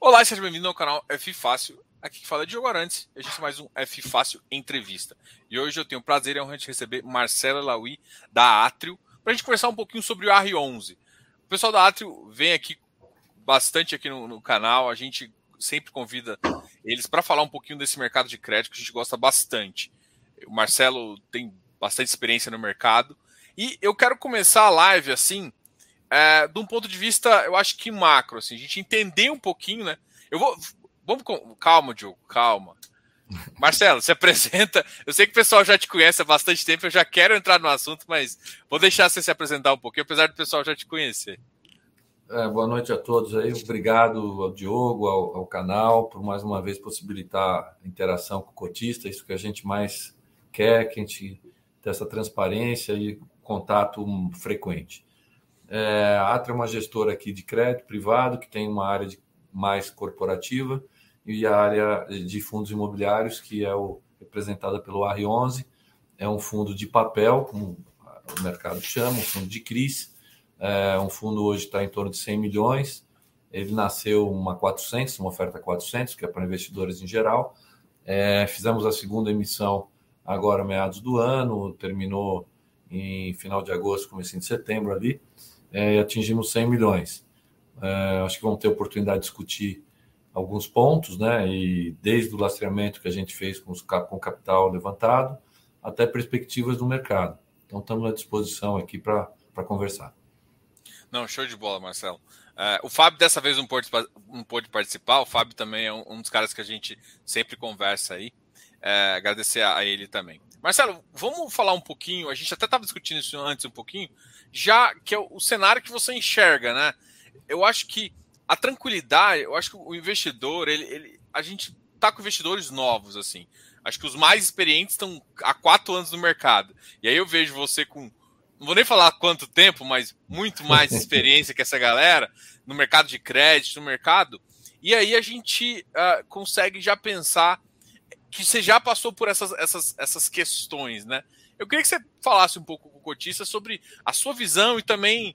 Olá, seja bem-vindo ao canal F Fácil. Aqui que fala é Diogo Arantes. A gente tem mais um F Fácil Entrevista. E hoje eu tenho o prazer e a honra de receber Marcela Laui, da Atrio, para a gente conversar um pouquinho sobre o R11. O pessoal da Atrio vem aqui bastante aqui no, no canal. A gente sempre convida eles para falar um pouquinho desse mercado de crédito que a gente gosta bastante. O Marcelo tem bastante experiência no mercado. E eu quero começar a live assim é, de um ponto de vista, eu acho que macro, assim, a gente entender um pouquinho, né? Eu vou. Vamos com. Calma, Diogo, calma. Marcelo, se apresenta. Eu sei que o pessoal já te conhece há bastante tempo, eu já quero entrar no assunto, mas vou deixar você se apresentar um pouquinho, apesar do pessoal já te conhecer. É, boa noite a todos aí. Obrigado ao Diogo, ao, ao, canal, por mais uma vez possibilitar a interação com o cotista, isso que a gente mais quer, que a gente tenha essa transparência e contato frequente. É, a Atra é uma gestora aqui de crédito privado, que tem uma área de, mais corporativa, e a área de fundos imobiliários, que é o, representada pelo R11, é um fundo de papel, como o mercado chama, um fundo de CRIs. É, um fundo hoje está em torno de 100 milhões. Ele nasceu uma 400, uma oferta 400, que é para investidores em geral. É, fizemos a segunda emissão agora meados do ano, terminou em final de agosto, começo de setembro ali é, e atingimos 100 milhões. É, acho que vamos ter oportunidade de discutir alguns pontos, né? E desde o lastreamento que a gente fez com, os, com o capital levantado até perspectivas do mercado. Então, estamos à disposição aqui para conversar. Não, show de bola, Marcelo. Uh, o Fábio dessa vez não pôde, participar. O Fábio também é um, um, dos caras que a gente sempre conversa aí. Uh, agradecer a, a, ele também. Marcelo, vamos falar um pouquinho. A gente até estava discutindo isso antes um pouquinho já que é o cenário que você enxerga, né? Eu acho que a tranquilidade, eu acho que o investidor, ele, ele a gente tá com investidores novos, assim. Acho que os mais experientes estão há quatro anos no mercado. E aí eu vejo você com, não vou nem falar quanto tempo, mas muito mais experiência que essa galera no mercado de crédito, no mercado. E aí a gente uh, consegue já pensar que você já passou por essas, essas, essas questões, né? Eu queria que você falasse um pouco com o Cotista sobre a sua visão e também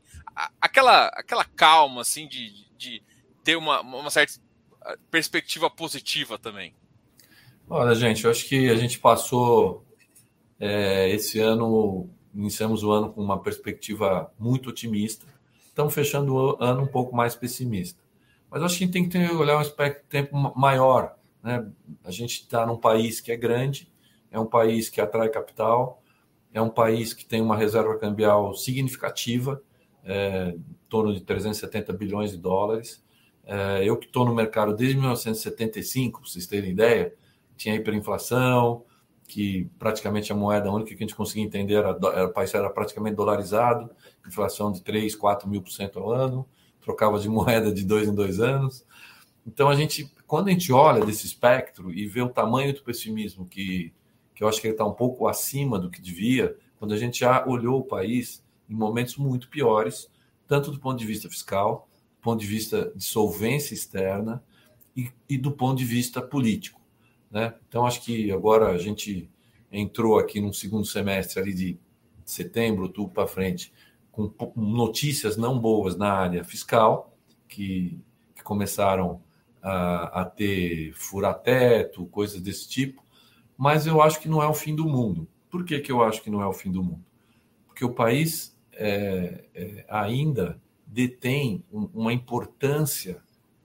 aquela, aquela calma, assim, de, de ter uma, uma certa ah, perspectiva positiva também. Olha, gente, eu acho que a gente passou é, esse ano, iniciamos o ano com uma perspectiva muito otimista. Estamos fechando o ano um pouco mais pessimista. Mas acho que a tem que ter, olhar um aspecto tempo maior. Né? A gente está num país que é grande, é um país que atrai capital, é um país que tem uma reserva cambial significativa, é, em torno de 370 bilhões de dólares. É, eu que estou no mercado desde 1975, para vocês terem ideia, tinha hiperinflação, que praticamente a moeda única que a gente conseguia entender era, era, o país era praticamente dolarizado, inflação de 3, 4 mil por cento ao ano, trocava de moeda de dois em dois anos. Então, a gente, quando a gente olha desse espectro e vê o tamanho do pessimismo que que eu acho que ele está um pouco acima do que devia, quando a gente já olhou o país em momentos muito piores, tanto do ponto de vista fiscal, do ponto de vista de solvência externa e, e do ponto de vista político. Né? Então, acho que agora a gente entrou aqui no segundo semestre ali de setembro, outubro para frente, com notícias não boas na área fiscal, que, que começaram a, ter furateto, coisas desse tipo, mas eu acho que não é o fim do mundo. Por que, que eu acho que não é o fim do mundo? Porque o país é, é, ainda detém um, uma importância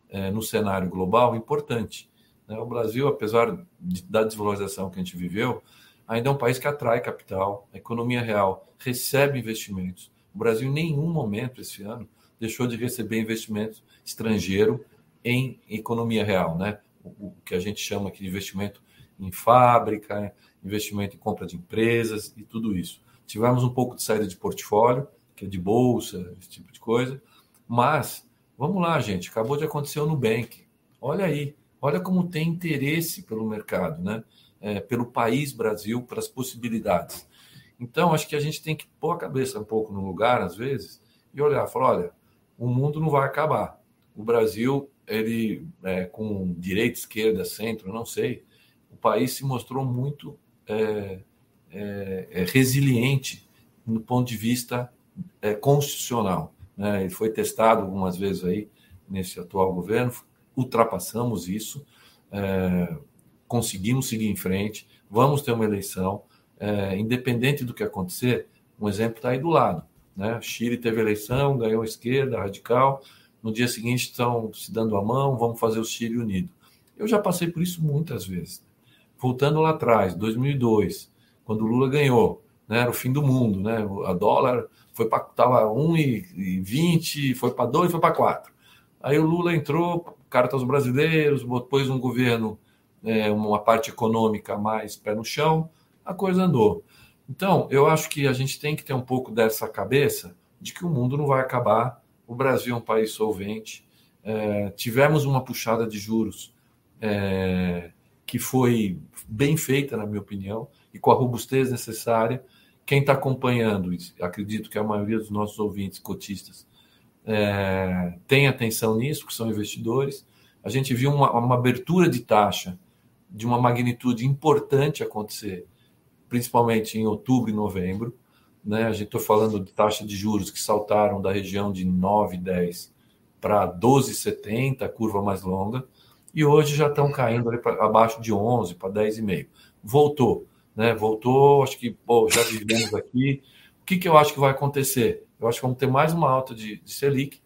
é, no cenário global importante. Né? O Brasil, apesar de, da desvalorização que a gente viveu, ainda é um país que atrai capital, a economia real recebe investimentos. O Brasil, em nenhum momento esse ano, deixou de receber investimento estrangeiro em economia real, né? o, o que a gente chama aqui de investimento em fábrica, investimento em compra de empresas e tudo isso. Tivemos um pouco de saída de portfólio, que é de bolsa, esse tipo de coisa, mas vamos lá, gente, acabou de acontecer o Nubank. Olha aí, olha como tem interesse pelo mercado, né? É, pelo país Brasil, pelas possibilidades. Então, acho que a gente tem que pôr a cabeça um pouco no lugar, às vezes, e olhar, falar, olha, o mundo não vai acabar. O Brasil, ele, é, com direita, esquerda, centro, não sei, o país se mostrou muito é, é, é, resiliente no ponto de vista é, constitucional. Né? Ele foi testado algumas vezes aí nesse atual governo, ultrapassamos isso, é, conseguimos seguir em frente, vamos ter uma eleição, independente do que acontecer, um exemplo está aí do lado. Né? Chile teve eleição, ganhou a esquerda radical, no dia seguinte estão se dando a mão, vamos fazer o Chile unido. Eu já passei por isso muitas vezes. Voltando lá atrás, 2002, quando o Lula ganhou, né, era o fim do mundo, né? A dólar foi para tava 1,20, foi para 2, foi para 4. Aí o Lula entrou, cartas brasileiros, pôs um governo, é, uma parte econômica mais pé no chão, a coisa andou. Então, eu acho que a gente tem que ter um pouco dessa cabeça de que o mundo não vai acabar, o Brasil é um país solvente, é, tivemos uma puxada de juros é, que foi bem feita, na minha opinião, e com a robustez necessária. Quem está acompanhando, acredito que a maioria dos nossos ouvintes cotistas é, tem atenção nisso, que são investidores. A gente viu uma, uma abertura de taxa de uma magnitude importante acontecer, principalmente em outubro e novembro. Né? A gente está falando de taxa de juros que saltaram da região de 9, 10 para 12,70, curva mais longa, e hoje já estão caindo ali pra, abaixo de 11 para 10,5. Voltou, né? Voltou, acho que pô, já vivemos aqui. O que, que eu acho que vai acontecer? Eu acho que vamos ter mais uma alta de, de Selic,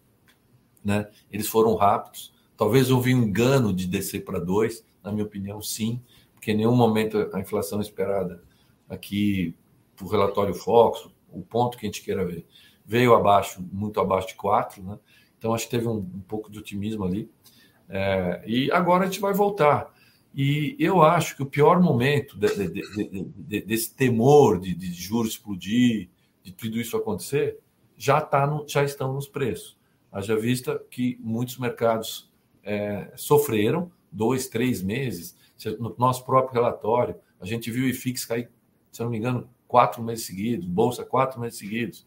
né? Eles foram rápidos. Talvez houve um engano de descer para 2, na minha opinião, sim, porque em nenhum momento a inflação esperada aqui, o relatório Fox, o ponto que a gente queira ver, veio abaixo, muito abaixo de 4, né? Então acho que teve um, um pouco de otimismo ali. É, e agora a gente vai voltar. E eu acho que o pior momento de, de, de, desse temor de, juros explodir, de tudo isso acontecer, já, tá no, já estão nos preços. Haja vista que muitos mercados é, sofreram dois, três meses. No nosso próprio relatório, a gente viu o IFIX cair, se não me engano, quatro meses seguidos, Bolsa quatro meses seguidos.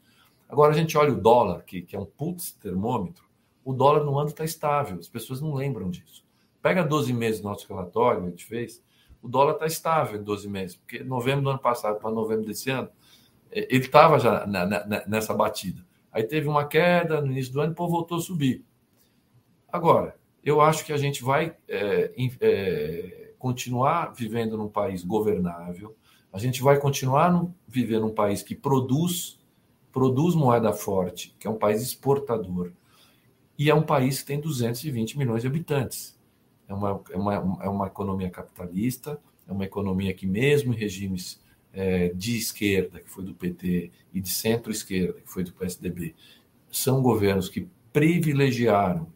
Agora a gente olha o dólar, que, que é um putz termômetro, o dólar no ano está estável, as pessoas não lembram disso. Pega 12 meses do nosso relatório, a gente fez, o dólar está estável em 12 meses, porque novembro do ano passado para novembro desse ano, é, ele estava já na, na, nessa batida. Aí teve uma queda no início do ano e pô, voltou a subir. Agora, eu acho que a gente vai é, é, continuar vivendo num país governável, a gente vai continuar no, vivendo num país que produz, produz moeda forte, que é um país exportador, e é um país que tem 220 milhões de habitantes. É uma, é uma, é uma economia capitalista, é uma economia que, mesmo em regimes é, de esquerda, que foi do PT, e de centro-esquerda, que foi do PSDB, são governos que privilegiaram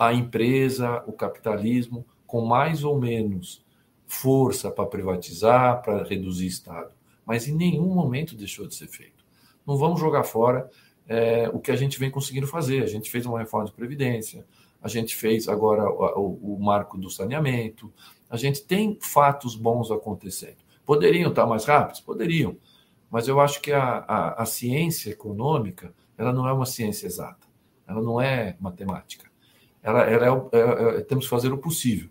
a empresa, o capitalismo, com mais ou menos força para privatizar, para reduzir Estado. Mas em nenhum momento deixou de ser feito. Não vamos jogar fora é, o que a gente vem conseguindo fazer. A gente fez uma reforma de Previdência, a gente fez agora o, o, marco do saneamento, a gente tem fatos bons acontecendo. Poderiam estar mais rápidos? Poderiam, mas eu acho que a, a, a ciência econômica ela não é uma ciência exata, ela não é matemática. Ela, ela é, é, é, temos que fazer o possível.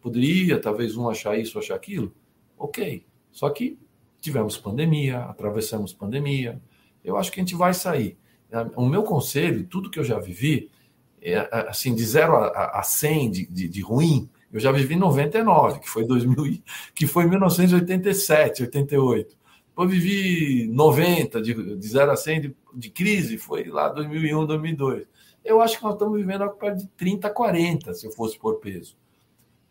Poderia, talvez, um achar isso, achar aquilo? Ok. Só que tivemos pandemia, atravessamos pandemia. Eu acho que a gente vai sair. O meu conselho, tudo que eu já vivi, é, assim, de 0 a, a 100 de, de, de, ruim, eu já vivi 99, que foi 2000, que foi 1987, 88. Depois vivi 90, de, de 0 a 100 de, de crise, foi lá 2001, 2002. Eu acho que nós estamos vivendo algo perto de 30, 40, se eu fosse por peso.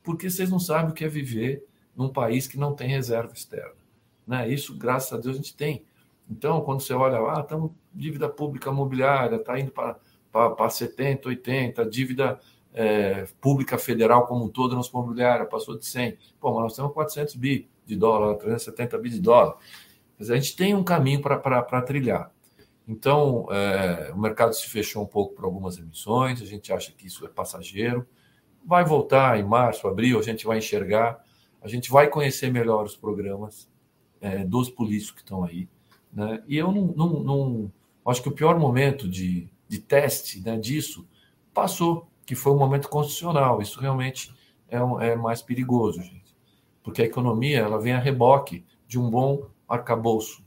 Porque vocês não sabem o que é viver num país que não tem reserva externa. Né? Isso, graças a Deus, a gente tem. Então, quando você olha lá, estamos dívida pública imobiliária, está indo para 70, 80, dívida é, pública federal como um todo, nossa imobiliária passou de 100. Pô, mas nós temos 400 bi de dólar, 370 bi de dólar. Mas a gente tem um caminho para trilhar. Então, é, o mercado se fechou um pouco para algumas emissões, a gente acha que isso é passageiro. Vai voltar em março, abril, a gente vai enxergar, a gente vai conhecer melhor os programas é, dos políticos que estão aí. Né? E eu não, não, não, acho que o pior momento de, de teste né, disso passou, que foi um momento constitucional. Isso realmente é, um, é mais perigoso, gente, porque a economia ela vem a reboque de um bom arcabouço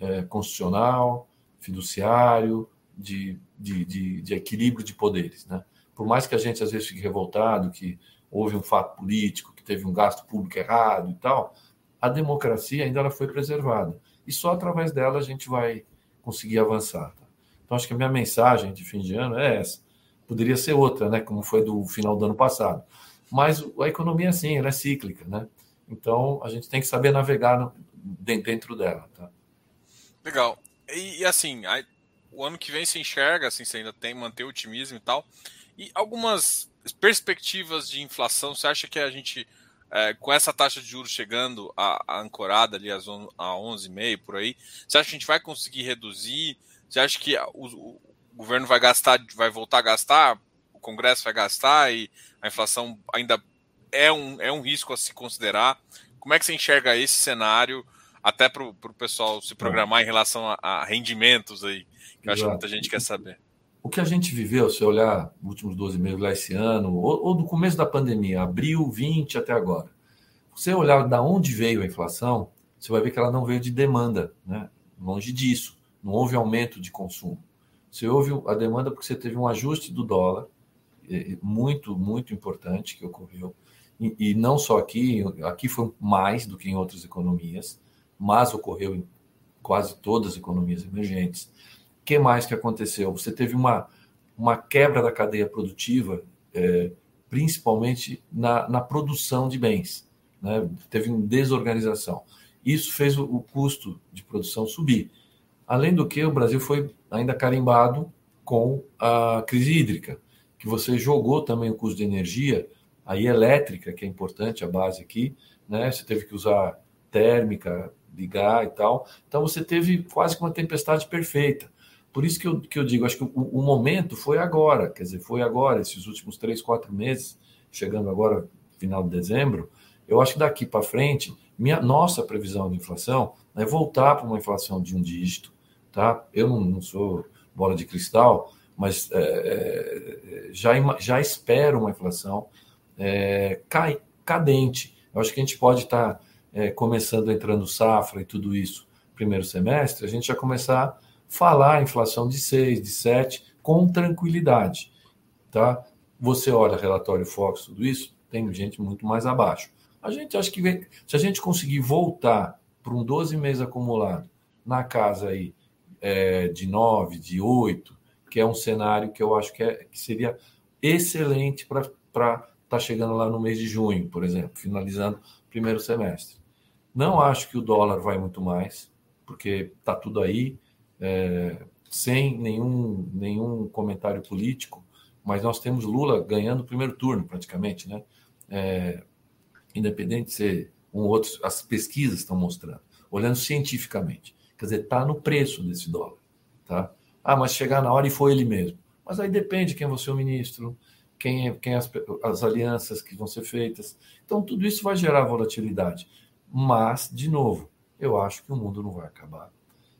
é, constitucional, fiduciário, de, de, de, de, equilíbrio de poderes. Né? Por mais que a gente às vezes fique revoltado, que houve um fato político, que teve um gasto público errado e tal, a democracia ainda ela foi preservada. E só através dela a gente vai conseguir avançar. Tá? Então, acho que a minha mensagem de fim de ano é essa. Poderia ser outra, né? como foi do final do ano passado. Mas a economia, sim, ela é cíclica. Né? Então, a gente tem que saber navegar dentro dela. Tá? Legal. E, e assim, a, o ano que vem se enxerga, assim, você ainda tem manter o otimismo e tal. E algumas perspectivas de inflação, você acha que a gente, é, com essa taxa de juros chegando a, a ancorada ali às on, a 11,5 por aí, você acha que a gente vai conseguir reduzir? Você acha que o, o governo vai gastar, vai voltar a gastar? O Congresso vai gastar e a inflação ainda é um, é um risco a se considerar? Como é que você enxerga esse cenário, até para o pessoal se programar em relação a, a rendimentos aí, que eu acho que muita gente quer saber? O que a gente viveu, se olhar os últimos 12 meses lá esse ano, ou, ou, do começo da pandemia, abril 20 até agora, você olhar da onde veio a inflação, você vai ver que ela não veio de demanda, né? longe disso, não houve aumento de consumo. Você houve a demanda porque você teve um ajuste do dólar, muito, muito importante que ocorreu, e, e não só aqui, aqui foi mais do que em outras economias, mas ocorreu em quase todas as economias emergentes que mais que aconteceu? Você teve uma, uma quebra da cadeia produtiva, é, principalmente na, na produção de bens. Né? Teve uma desorganização. Isso fez o, o custo de produção subir. Além do que, o Brasil foi ainda carimbado com a crise hídrica, que você jogou também o custo de energia, aí elétrica, que é importante, a base aqui, né? Você teve que usar térmica, ligar e tal. Então você teve quase que uma tempestade perfeita. Por isso que eu, que eu digo, acho que o, o, momento foi agora, quer dizer, foi agora, esses últimos três, quatro meses, chegando agora, final de dezembro. Eu acho que daqui para frente, minha, nossa previsão de inflação é voltar para uma inflação de um dígito. Tá? Eu não, não sou bola de cristal, mas é, é já, já espero uma inflação é, cai, cadente. Eu acho que a gente pode estar tá, é, começando entrando safra e tudo isso primeiro semestre, a gente já começar falar inflação de 6, de 7, com tranquilidade. Tá? Você olha relatório Fox, tudo isso, tem gente muito mais abaixo. A gente acha que vem, se a gente conseguir voltar para um 12 meses acumulado na casa aí é, de 9, de 8, que é um cenário que eu acho que, é, que seria excelente para estar tá chegando lá no mês de junho, por exemplo, finalizando o primeiro semestre. Não acho que o dólar vai muito mais, porque está tudo aí é, sem nenhum, nenhum comentário político, mas nós temos Lula ganhando o primeiro turno, praticamente, né? É, independente de ser um ou outro, as pesquisas estão mostrando, olhando cientificamente. Quer dizer, está no preço desse dólar. Tá? Ah, mas chegar na hora e foi ele mesmo. Mas aí depende quem vai ser o ministro, quem, é, quem é as, as alianças que vão ser feitas. Então, tudo isso vai gerar volatilidade. Mas, de novo, eu acho que o mundo não vai acabar.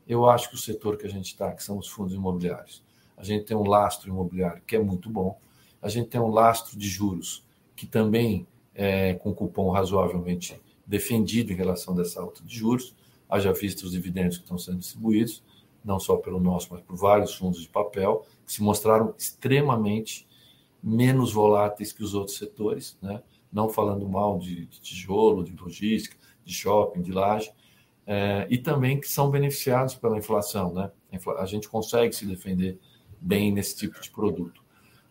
Eu acho que o setor que a gente está, que são os fundos imobiliários, a gente tem um lastro imobiliário que é muito bom, a gente tem um lastro de juros que também é com cupom razoavelmente defendido em relação dessa alta de juros, haja visto os dividendos que estão sendo distribuídos, não só pelo nosso, mas por vários fundos de papel, que se mostraram extremamente menos voláteis que os outros setores, né? não falando mal de, de tijolo, de logística, de shopping, de laje, é, e também que são beneficiados pela inflação. Né? A gente consegue se defender bem nesse tipo de produto.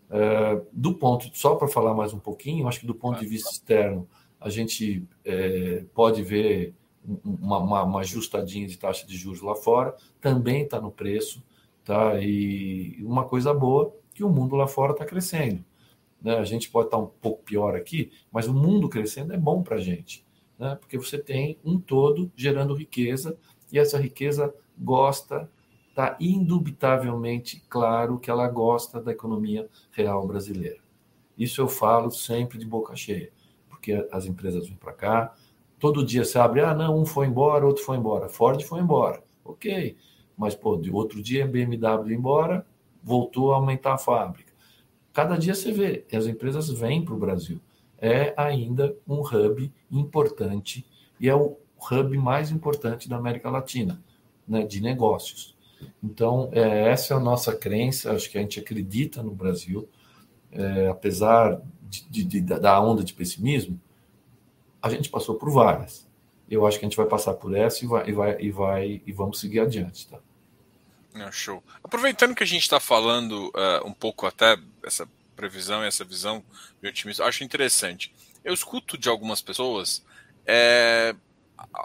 É, do ponto, só para falar mais um pouquinho, acho que do ponto de vista externo, a gente é, pode ver uma, uma, uma, ajustadinha de taxa de juros lá fora, também está no preço, tá? E uma coisa boa que o mundo lá fora está crescendo. Né? A gente pode estar tá um pouco pior aqui, mas o mundo crescendo é bom para a gente né? porque você tem um todo gerando riqueza e essa riqueza gosta, está indubitavelmente claro que ela gosta da economia real brasileira. Isso eu falo sempre de boca cheia, porque as empresas vêm para cá, todo dia se abre, ah, não, um foi embora, outro foi embora, Ford foi embora, ok, mas pô, de outro dia BMW embora, voltou a aumentar a fábrica. Cada dia você vê, as empresas vêm para o Brasil é ainda um hub importante e é o hub mais importante da América Latina, né, de negócios. Então, é, essa é a nossa crença, acho que a gente acredita no Brasil. é, apesar de, de, da onda de pessimismo, a gente passou por várias. Eu acho que a gente vai passar por essa e vai e vai e, vai, e vamos seguir adiante, tá? show. Aproveitando que a gente está falando uh, um pouco até essa previsão e essa visão de otimismo, acho interessante. Eu escuto de algumas pessoas é,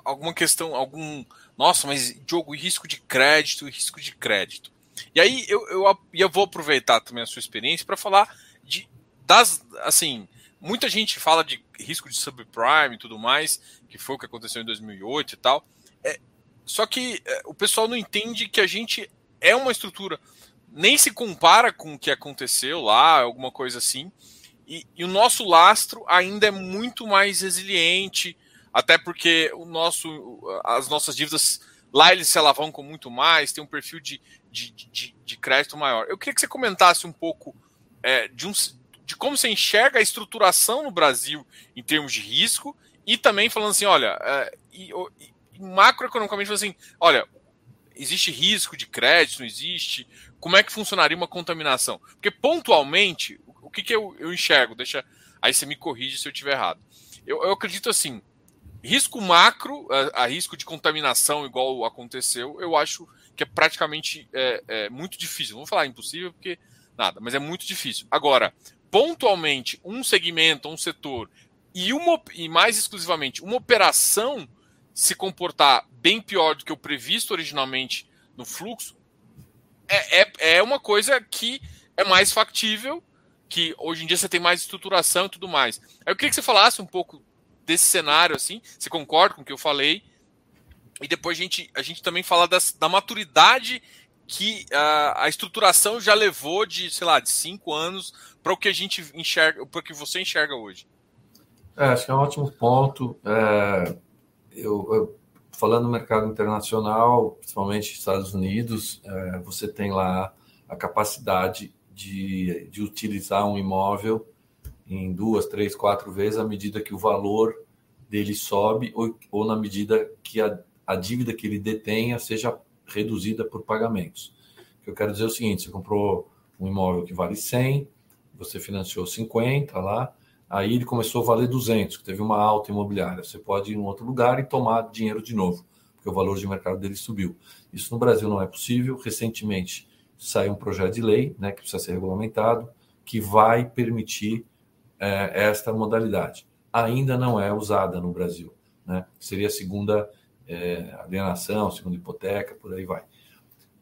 alguma questão, algum. Nossa, mas jogo risco de crédito, risco de crédito. E aí eu, eu, eu vou aproveitar também a sua experiência para falar de das assim muita gente fala de risco de subprime e tudo mais, que foi o que aconteceu em 2008 e tal. É, só que é, o pessoal não entende que a gente é uma estrutura, nem se compara com o que aconteceu lá, alguma coisa assim. E, e o nosso lastro ainda é muito mais resiliente, até porque o nosso, as nossas dívidas lá eles se alavancam muito mais, tem um perfil de, de, de, de crédito maior. Eu queria que você comentasse um pouco é, de, um, de como você enxerga a estruturação no Brasil em termos de risco e também falando assim, olha, é, e, e, macroeconomicamente assim, olha, existe risco de crédito, não existe? Como é que funcionaria uma contaminação? Porque pontualmente, o que, que eu, eu enxergo? Deixa, aí você me corrige se eu estiver errado. Eu, eu acredito assim, risco macro, a, a, risco de contaminação igual aconteceu, eu acho que é praticamente é, é muito difícil. Não vou falar impossível porque nada, mas é muito difícil. Agora, pontualmente, um segmento, um setor e, uma, e mais exclusivamente uma operação se comportar bem pior do que o previsto originalmente no fluxo, é, é, é uma coisa que é mais factível, que hoje em dia você tem mais estruturação e tudo mais. Eu queria que você falasse um pouco desse cenário, assim, você concorda com o que eu falei, e depois a gente, a gente também fala das, da maturidade que uh, a estruturação já levou de, sei lá, de cinco anos para o que a gente enxerga, para o que você enxerga hoje. É, acho que é um ótimo ponto. É, eu, eu, falando no mercado internacional, principalmente Estados Unidos, é, você tem lá a capacidade de, de utilizar um imóvel em duas, três, quatro vezes à medida que o valor dele sobe ou, ou na medida que a, a dívida que ele detenha seja reduzida por pagamentos. O que eu quero dizer é o seguinte: você comprou um imóvel que vale 100, você financiou 50 lá, aí ele começou a valer 200, que teve uma alta imobiliária. Você pode ir em outro lugar e tomar dinheiro de novo, porque o valor de mercado dele subiu. Isso no Brasil não é possível. Recentemente saiu um projeto de lei, né, que precisa ser regulamentado, que vai permitir é, esta modalidade. Ainda não é usada no Brasil. Né? Seria a segunda é, alienação, segunda hipoteca, por aí vai.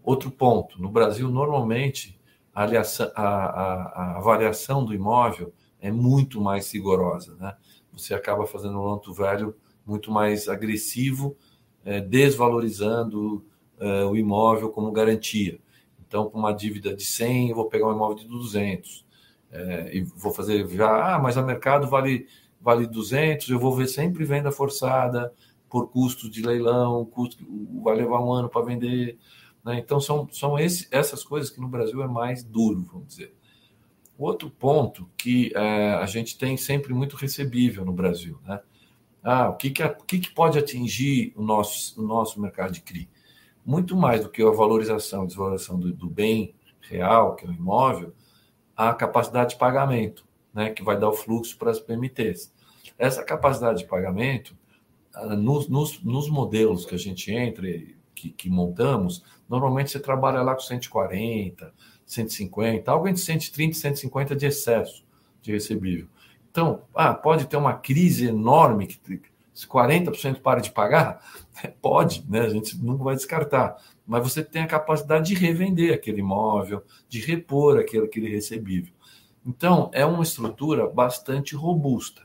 Outro ponto: no Brasil, normalmente, a, a, a, a avaliação do imóvel é muito mais rigorosa. Né? Você acaba fazendo um loan velho muito mais agressivo, é, desvalorizando é, o imóvel como garantia. Então, com uma dívida de 100, eu vou pegar um imóvel de 200 é, e vou fazer já, ah, mas a mercado vale, vale 200, eu vou ver sempre venda forçada por custos de leilão, custo, vai levar um ano para vender. Né? Então, são, são esse, essas coisas que no Brasil é mais duro, vamos dizer. Outro ponto que é, a gente tem sempre muito recebível no Brasil, né? Ah, o que, que, o que, que pode atingir o nosso, o nosso mercado de CRI? Muito mais do que a valorização, a desvalorização do, do bem real, que é o imóvel, a capacidade de pagamento, né, que vai dar o fluxo para as PMTs. Essa capacidade de pagamento, ah, nos, nos, nos modelos que a gente entra, que, que, montamos, normalmente você trabalha lá com 140, 150, algo entre 130 e 150 de excesso de recebível. Então, ah, pode ter uma crise enorme que 40% para de pagar? Pode, né? A gente nunca vai descartar mas você tem a capacidade de revender aquele imóvel, de repor aquele, aquele recebível. Então, é uma estrutura bastante robusta.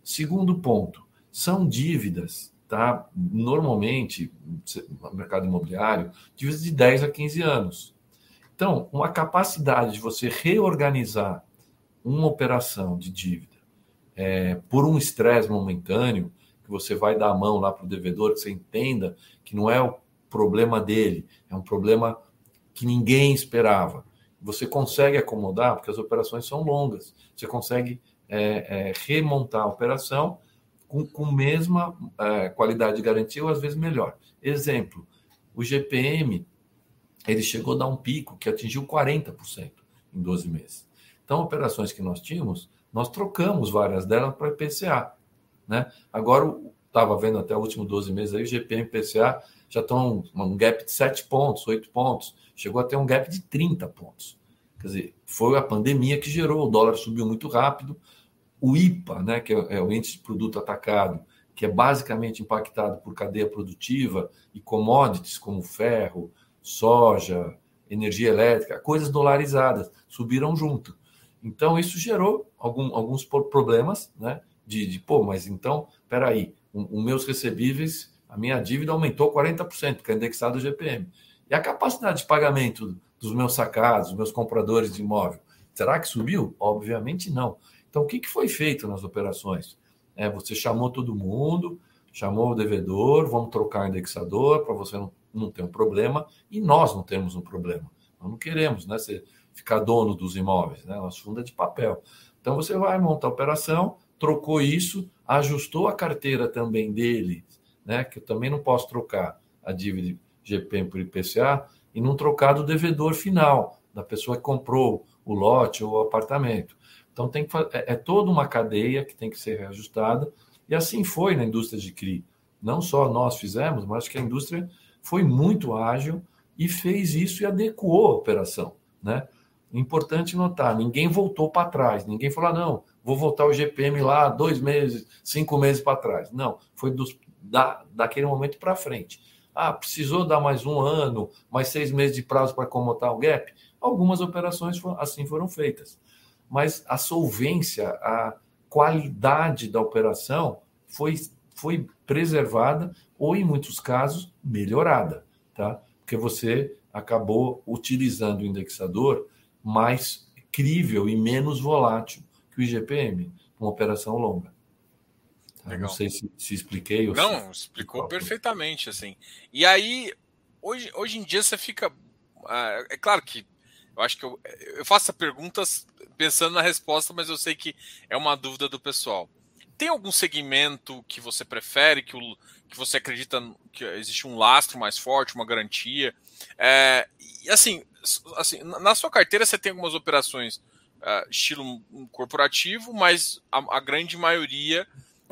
Segundo ponto, são dívidas, tá? Normalmente, no mercado imobiliário, dívidas de 10 a 15 anos. Então, uma capacidade de você reorganizar uma operação de dívida é, por um estresse momentâneo, que você vai dar a mão lá para o devedor, que você entenda que não é o problema dele, é um problema que ninguém esperava. Você consegue acomodar, porque as operações são longas, você consegue é, é, remontar a operação com, com mesma é, qualidade de garantia ou às vezes melhor. Exemplo, o GPM ele chegou a dar um pico que atingiu 40% em 12 meses. Então, operações que nós tínhamos, nós trocamos várias delas para IPCA. Né? Agora, estava vendo até o último 12 meses aí, o GPM e IPCA já estão um gap de 7 pontos, 8 pontos, chegou a ter um gap de 30 pontos. Quer dizer, foi a pandemia que gerou, o dólar subiu muito rápido, o IPA, né, que é, é o índice de produto atacado, que é basicamente impactado por cadeia produtiva e commodities como ferro, soja, energia elétrica, coisas dolarizadas, subiram junto. Então, isso gerou algum, alguns problemas, né? De, de, pô, mas então, peraí, os meus recebíveis, a minha dívida aumentou 40%, que é indexado ao GPM. E a capacidade de pagamento dos meus sacados, dos meus compradores de imóvel, será que subiu? Obviamente não. Então, o que, que foi feito nas operações? É, você chamou todo mundo, chamou o devedor, vamos trocar o indexador para você não, não ter um problema e nós não temos um problema. Nós não queremos né, você ficar dono dos imóveis, né? Nosso fundo é de papel. Então você vai montar a operação, trocou isso, ajustou a carteira também dele, né? Que eu também não posso trocar a dívida GPM por IPCA e não trocar do devedor final, da pessoa que comprou o lote ou o apartamento. Então tem que, é, é toda uma cadeia que tem que ser reajustada, e assim foi na indústria de CRI. Não só nós fizemos, mas que a indústria foi muito ágil e fez isso e adequou a operação. Né? Importante notar, ninguém voltou para trás, ninguém falou, ah, não, vou voltar o GPM lá dois meses, cinco meses para trás. Não, foi dos, da, daquele momento para frente. Ah, precisou dar mais um ano, mais seis meses de prazo para acomodar o gap? Algumas operações assim foram feitas. Mas a solvência, a qualidade da operação foi, foi preservada ou, em muitos casos, melhorada, tá? Porque você acabou utilizando o indexador mais crível e menos volátil que o IGPM, uma operação longa. Tá? Não sei se, se expliquei. Ou Não, se... explicou perfeitamente, assim. E aí, hoje, hoje em dia você fica... Uh, é claro que eu acho que eu, eu faço perguntas pensando na resposta, mas eu sei que é uma dúvida do pessoal. Tem algum segmento que você prefere, que, o, que você acredita que existe um lastro mais forte, uma garantia? É, e assim, assim, na sua carteira você tem algumas operações uh, estilo corporativo, mas a, a, grande maioria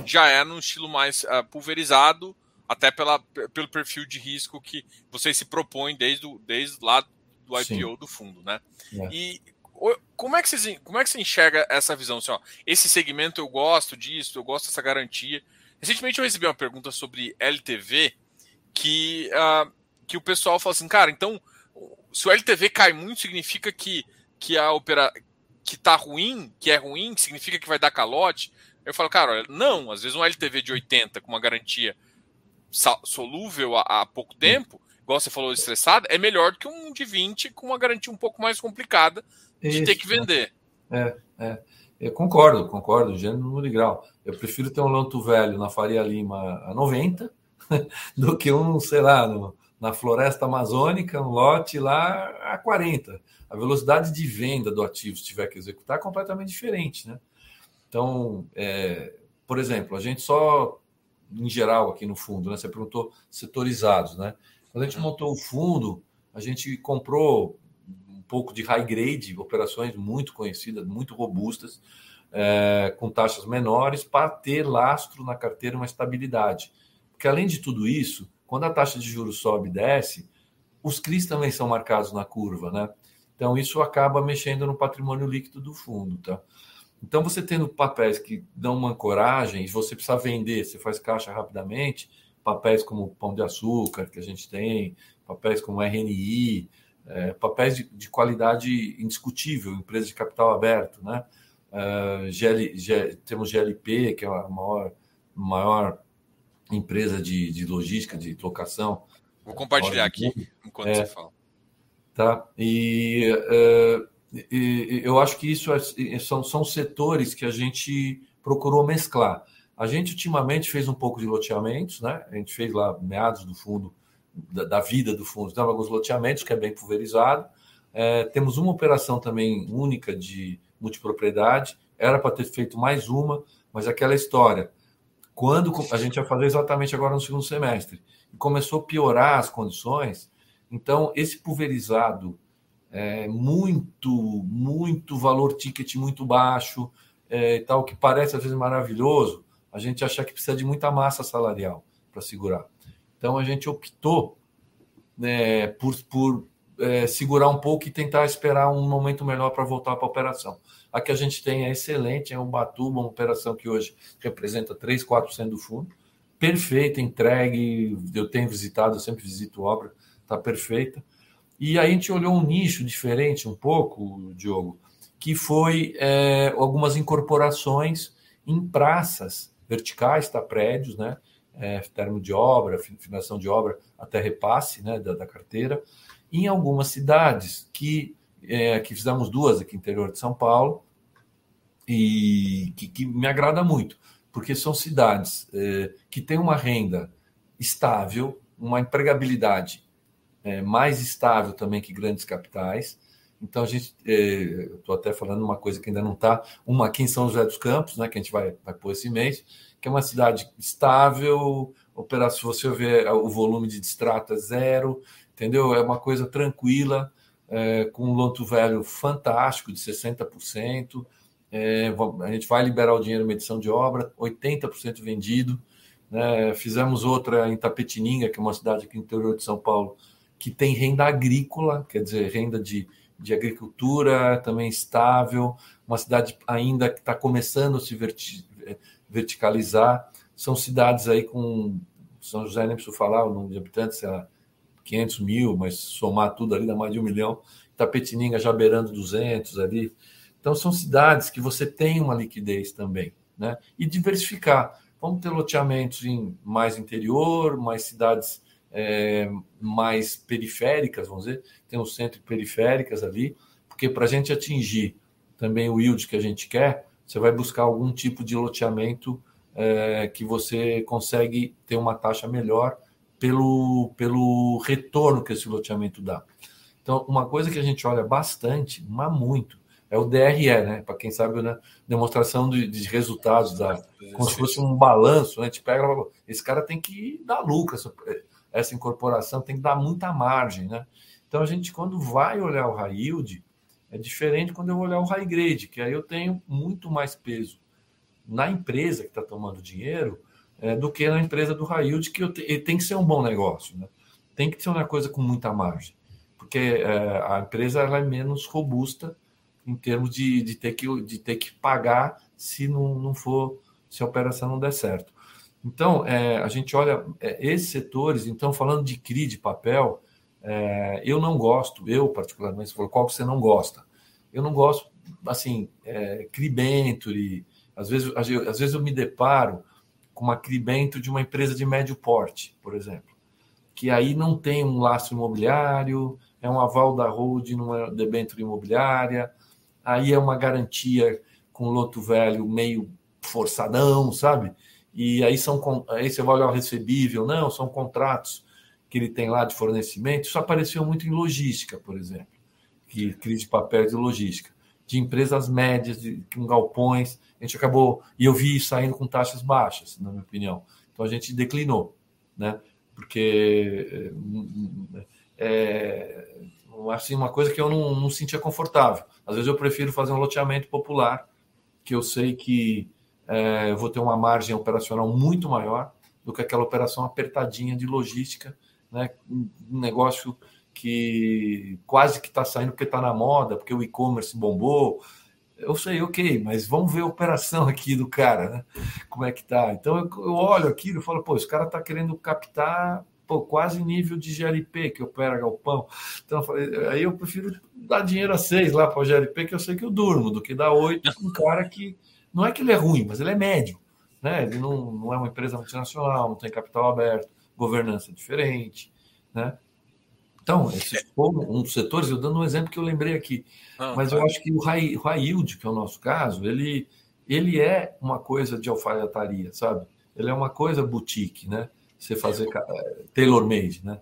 já é no estilo mais uh, pulverizado, até pela, pelo perfil de risco que vocês se propõem desde, desde lá do IPO Sim. do fundo, né? É. E como é, que você, como é que você enxerga essa visão? Assim, ó, esse segmento eu gosto disso, eu gosto dessa garantia. Recentemente eu recebi uma pergunta sobre LTV que, uh, que o pessoal falou assim, cara, então se o LTV cai muito, significa que, que a opera que tá ruim, que é ruim, significa que vai dar calote. Eu falo, cara, não, às vezes um LTV de 80 com uma garantia solúvel há, há pouco tempo, igual você falou, estressado, é melhor do que um de 20 com uma garantia um pouco mais complicada de Isso, ter que vender. É, é. Eu concordo, concordo, gênero no grau. Eu prefiro ter um lanto velho na Faria Lima a 90 do que um, sei lá, no, na floresta amazônica, um lote lá a 40. A velocidade de venda do ativo, se tiver que executar, é completamente diferente, né? Então, é, por exemplo, a gente só, em geral, aqui no fundo, né? Você perguntou setorizados, né? Quando a gente montou o fundo, a gente comprou pouco de high grade, operações muito conhecidas, muito robustas, é, com taxas menores, para ter lastro na carteira, uma estabilidade. Porque além de tudo isso, quando a taxa de juros sobe e desce, os CRIs também são marcados na curva, né? Então isso acaba mexendo no patrimônio líquido do fundo, tá? Então você tendo papéis que dão uma ancoragem, você precisa vender, você faz caixa rapidamente, papéis como Pão de Açúcar que a gente tem, papéis como RNI, é, papéis de, de, qualidade indiscutível, empresas de capital aberto, né? Uh, é, GL, G, temos GLP, que é a maior, maior empresa de, de logística, de locação. Vou compartilhar aqui enquanto é, você fala. Tá? E, uh, e, eu acho que isso é, são, são setores que a gente procurou mesclar. A gente ultimamente fez um pouco de loteamentos, né? A gente fez lá meados do fundo da, da vida do fundo. Então, alguns loteamentos, que é bem pulverizado. É, temos uma operação também única de multipropriedade. Era para ter feito mais uma, mas aquela história. Quando a gente ia fazer exatamente agora no segundo semestre, e começou a piorar as condições, então esse pulverizado é, muito, muito valor ticket muito baixo, é, tal, que parece às vezes maravilhoso, a gente acha que precisa de muita massa salarial para segurar. Então a gente optou né, por, por é, segurar um pouco e tentar esperar um momento melhor para voltar para a operação. A que a gente tem é excelente, é um Batuba, uma operação que hoje representa 3, 4% do fundo. Perfeita, entregue. Eu tenho visitado, eu sempre visito obra, está perfeita. E aí a gente olhou um nicho diferente um pouco, Diogo, que foi é, algumas incorporações em praças verticais, tá? prédios, né? É, termo de obra, financiação de obra, até repasse né, da, da carteira, em algumas cidades que, é, que fizemos duas aqui no interior de São Paulo, e que, que me agrada muito, porque são cidades é, que têm uma renda estável, uma empregabilidade é, mais estável também que grandes capitais. Então a gente, estou é, até falando uma coisa que ainda não está, uma aqui em São José dos Campos, né, que a gente vai, vai pôr esse mês, que é uma cidade estável, se você ver o volume de distrato é zero, entendeu? É uma coisa tranquila, é, com um loto velho fantástico de 60%. É, a gente vai liberar o dinheiro em medição de obra, 80% vendido. Né? Fizemos outra em Tapetininga, que é uma cidade aqui no interior de São Paulo, que tem renda agrícola, quer dizer, renda de, de agricultura também estável, uma cidade ainda que está começando a se verti verticalizar. São cidades aí com. São José nem preciso falar, o número de habitantes, sei lá, 500 mil, mas somar tudo ali dá mais de um milhão. Tapetininga já beirando 200 ali. Então, são cidades que você tem uma liquidez também. Né? E diversificar. Vamos ter loteamentos em mais interior, mais cidades é, mais periféricas, vamos dizer, tem um centro periféricas ali, porque para a gente atingir também o yield que a gente quer, você vai buscar algum tipo de loteamento é, que você consegue ter uma taxa melhor pelo, pelo retorno que esse loteamento dá. Então, uma coisa que a gente olha bastante, mas muito, é o DRE, né? Para quem sabe, né? demonstração de, de resultados, da, como se fosse um balanço, né? A gente pega, esse cara tem que dar lucro, essa, essa incorporação tem que dar muita margem, né? Então, a gente, quando vai olhar o high yield, é diferente quando eu olhar o high grade, que aí eu tenho muito mais peso na empresa que está tomando dinheiro é, do que na empresa do high yield, que te, tem que ser um bom negócio. Né? Tem que ser uma coisa com muita margem, porque é, a empresa ela é menos robusta em termos de, de, ter, que, de ter que pagar se não, não for, se a operação não der certo. Então, é, a gente olha é, esses setores, então, falando de CRI, de papel, é, eu não gosto, eu particularmente, você falou qual que você não gosta. Eu não gosto, assim, é, CRI Venture, às vezes, às vezes eu me deparo com uma cribento de uma empresa de médio porte, por exemplo, que aí não tem um lastro imobiliário, é um aval da holding numa debênture imobiliária, aí é uma garantia com loto velho meio forçadão, sabe? E aí são aí você vai olhar o recebível, não, são contratos que ele tem lá de fornecimento. Isso apareceu muito em logística, por exemplo, que crise de papel de logística, de empresas médias, de, com galpões a gente acabou, e eu vi saindo com taxas baixas, na minha opinião. Então a gente declinou, né? Porque é, é, assim, uma coisa que eu não, não sentia confortável. Às vezes eu prefiro fazer um loteamento popular, que eu sei que é, eu vou ter uma margem operacional muito maior do que aquela operação apertadinha de logística, né? Um negócio que quase que está saindo porque está na moda, porque o e-commerce bombou, eu sei, ok, mas vamos ver a operação aqui do cara, né? Como é que tá? Então eu, olho aquilo e falo, pô, esse cara tá querendo captar pô, quase nível de GLP que opera galpão. Então eu falei, aí eu prefiro dar dinheiro a seis lá para o GLP, que eu sei que eu durmo, do que dar oito com um cara que não é que ele é ruim, mas ele é médio. Né? Ele não, não é uma empresa multinacional, não tem capital aberto, governança diferente. Né? Então, esses um dos setores, eu dando um exemplo que eu lembrei aqui. Ah, mas tá. eu acho que o high, high yield, que é o nosso caso, ele, ele é uma coisa de alfaiataria, sabe? Ele é uma coisa boutique, né? Você fazer eh, tailor-made, né?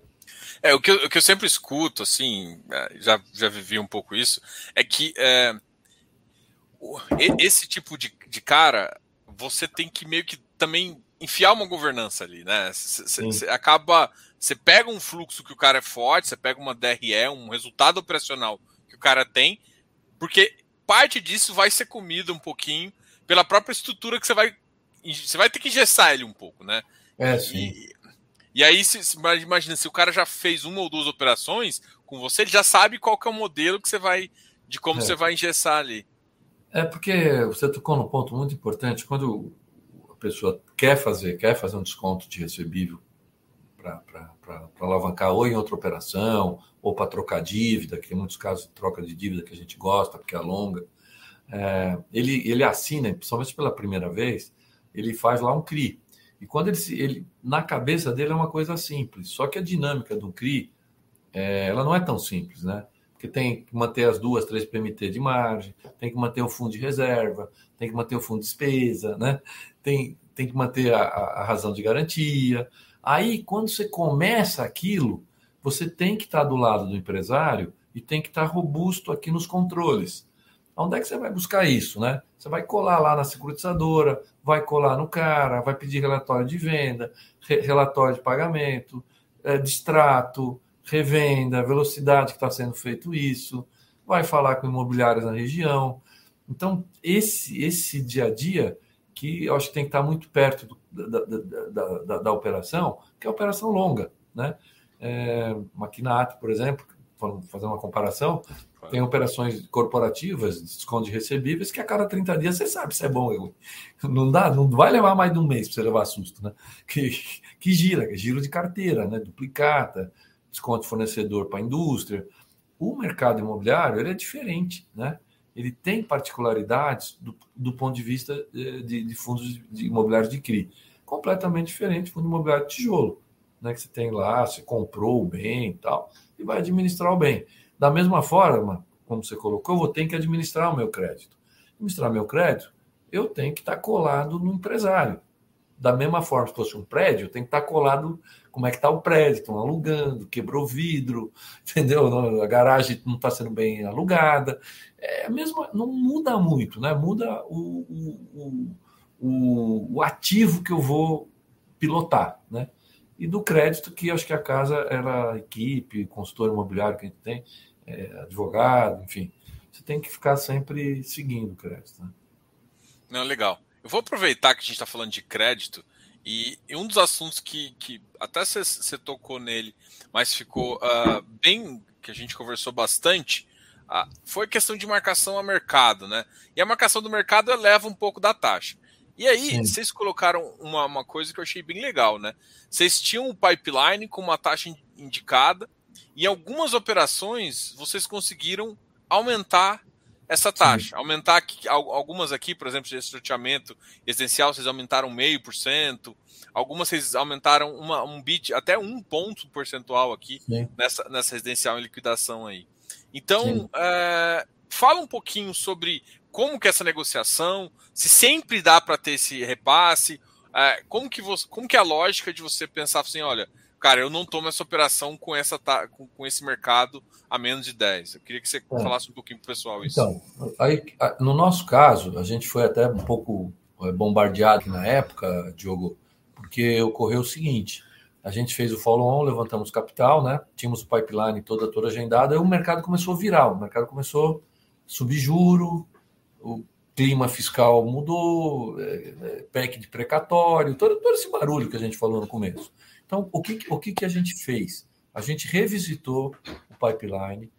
É, o que, eu, o que eu sempre escuto, assim, é, já, já vivi um pouco isso, é que é, esse tipo de, de cara, você tem que meio que também enfiar uma governança ali, né? Você acaba. Você pega um fluxo que o cara é forte, você pega uma DRE, um resultado operacional que o cara tem, porque parte disso vai ser comido um pouquinho pela própria estrutura que você vai. Você vai ter que engessar ele um pouco, né? É, sim. E, e aí, se, imagina, se o cara já fez uma ou duas operações com você, ele já sabe qual que é o modelo que você vai. de como é. você vai engessar ali. É porque você tocou num ponto muito importante. Quando pessoa quer fazer, quer fazer um desconto de recebível para alavancar ou em outra operação, ou para trocar dívida, que em muitos casos troca de dívida que a gente gosta, porque é longa, é, ele, ele assina, principalmente pela primeira vez, ele faz lá um CRI. E quando ele, ele na cabeça dele é uma coisa simples, só que a dinâmica do CRI é, ela não é tão simples, né? porque tem que manter as duas, três PMT de margem, tem que manter o fundo de reserva, tem que manter o fundo de despesa, né? Tem, tem que manter a, a razão de garantia. Aí, quando você começa aquilo, você tem que estar do lado do empresário e tem que estar robusto aqui nos controles. Onde é que você vai buscar isso, né? Você vai colar lá na securitizadora, vai colar no cara, vai pedir relatório de venda, relatório de pagamento, é, distrato, revenda, velocidade que está sendo feito isso, vai falar com imobiliários na região. Então, esse, esse dia a dia, que eu acho que tem que estar muito perto do, da, da, da, da, operação, que é a operação longa. Né? É, Maquinato, por exemplo, fazer uma comparação, tem operações corporativas, desconto de recebíveis, que a cada 30 dias você sabe se é bom ou ruim. Não dá, não vai levar mais de um mês para você levar susto, né? Que, que gira, que giro de carteira, né? Duplicata, desconto de fornecedor para a indústria. O mercado imobiliário ele é diferente, né? Ele tem particularidades do, do ponto de vista de, de, de fundos de imobiliários de CRI. Completamente diferente do fundo imobiliário de tijolo, né? Que você tem lá, você comprou o bem e tal, e vai administrar o bem. Da mesma forma, como você colocou, eu vou ter que administrar o meu crédito. Administrar meu crédito, eu tenho que estar colado no empresário. Da mesma forma, se fosse um prédio, tenho que estar colado como é que está o prédio, estão alugando, quebrou vidro, entendeu? A garagem não está sendo bem alugada. É mesmo, não muda muito, né? Muda o, o, o, o ativo que eu vou pilotar, né? E do crédito, que acho que a casa era a equipe, consultor imobiliário que a gente tem, é, advogado, enfim. Você tem que ficar sempre seguindo o crédito. Né? Não, legal. Eu vou aproveitar que a gente está falando de crédito e, e, um dos assuntos que, que até você tocou nele, mas ficou uh, bem que a gente conversou bastante, uh, foi a questão de marcação a mercado, né? E a marcação do mercado eleva um pouco da taxa. E aí, Sim. vocês colocaram uma, uma coisa que eu achei bem legal, né? Vocês tinham o um pipeline com uma taxa indicada, e em algumas operações vocês conseguiram aumentar essa taxa. Sim. Aumentar aqui, algumas aqui, por exemplo, de estruturamento residencial, vocês aumentaram meio por cento. Algumas vocês aumentaram uma, um bit, até um ponto percentual aqui nessa, nessa residencial em liquidação aí. Então, é, fala um pouquinho sobre como que é essa negociação, se sempre dá para ter esse repasse, é, como, que você, como que é a lógica de você pensar assim, olha, cara, eu não tomo essa operação com, essa, com, com esse mercado a menos de 10. Eu queria que você é. falasse um pouquinho para o pessoal isso. Então, aí, no nosso caso, a gente foi até um pouco é, bombardeado na época, Diogo, porque ocorreu o seguinte: a gente fez o follow-on, levantamos capital, né? Tínhamos o pipeline toda, toda agendada, e o mercado começou a virar, o mercado começou a subir juro, o clima fiscal mudou, é, é, PEC de precatório, todo, todo esse barulho que a gente falou no começo. Então, o que, o que, que a gente fez? A gente revisitou o pipeline,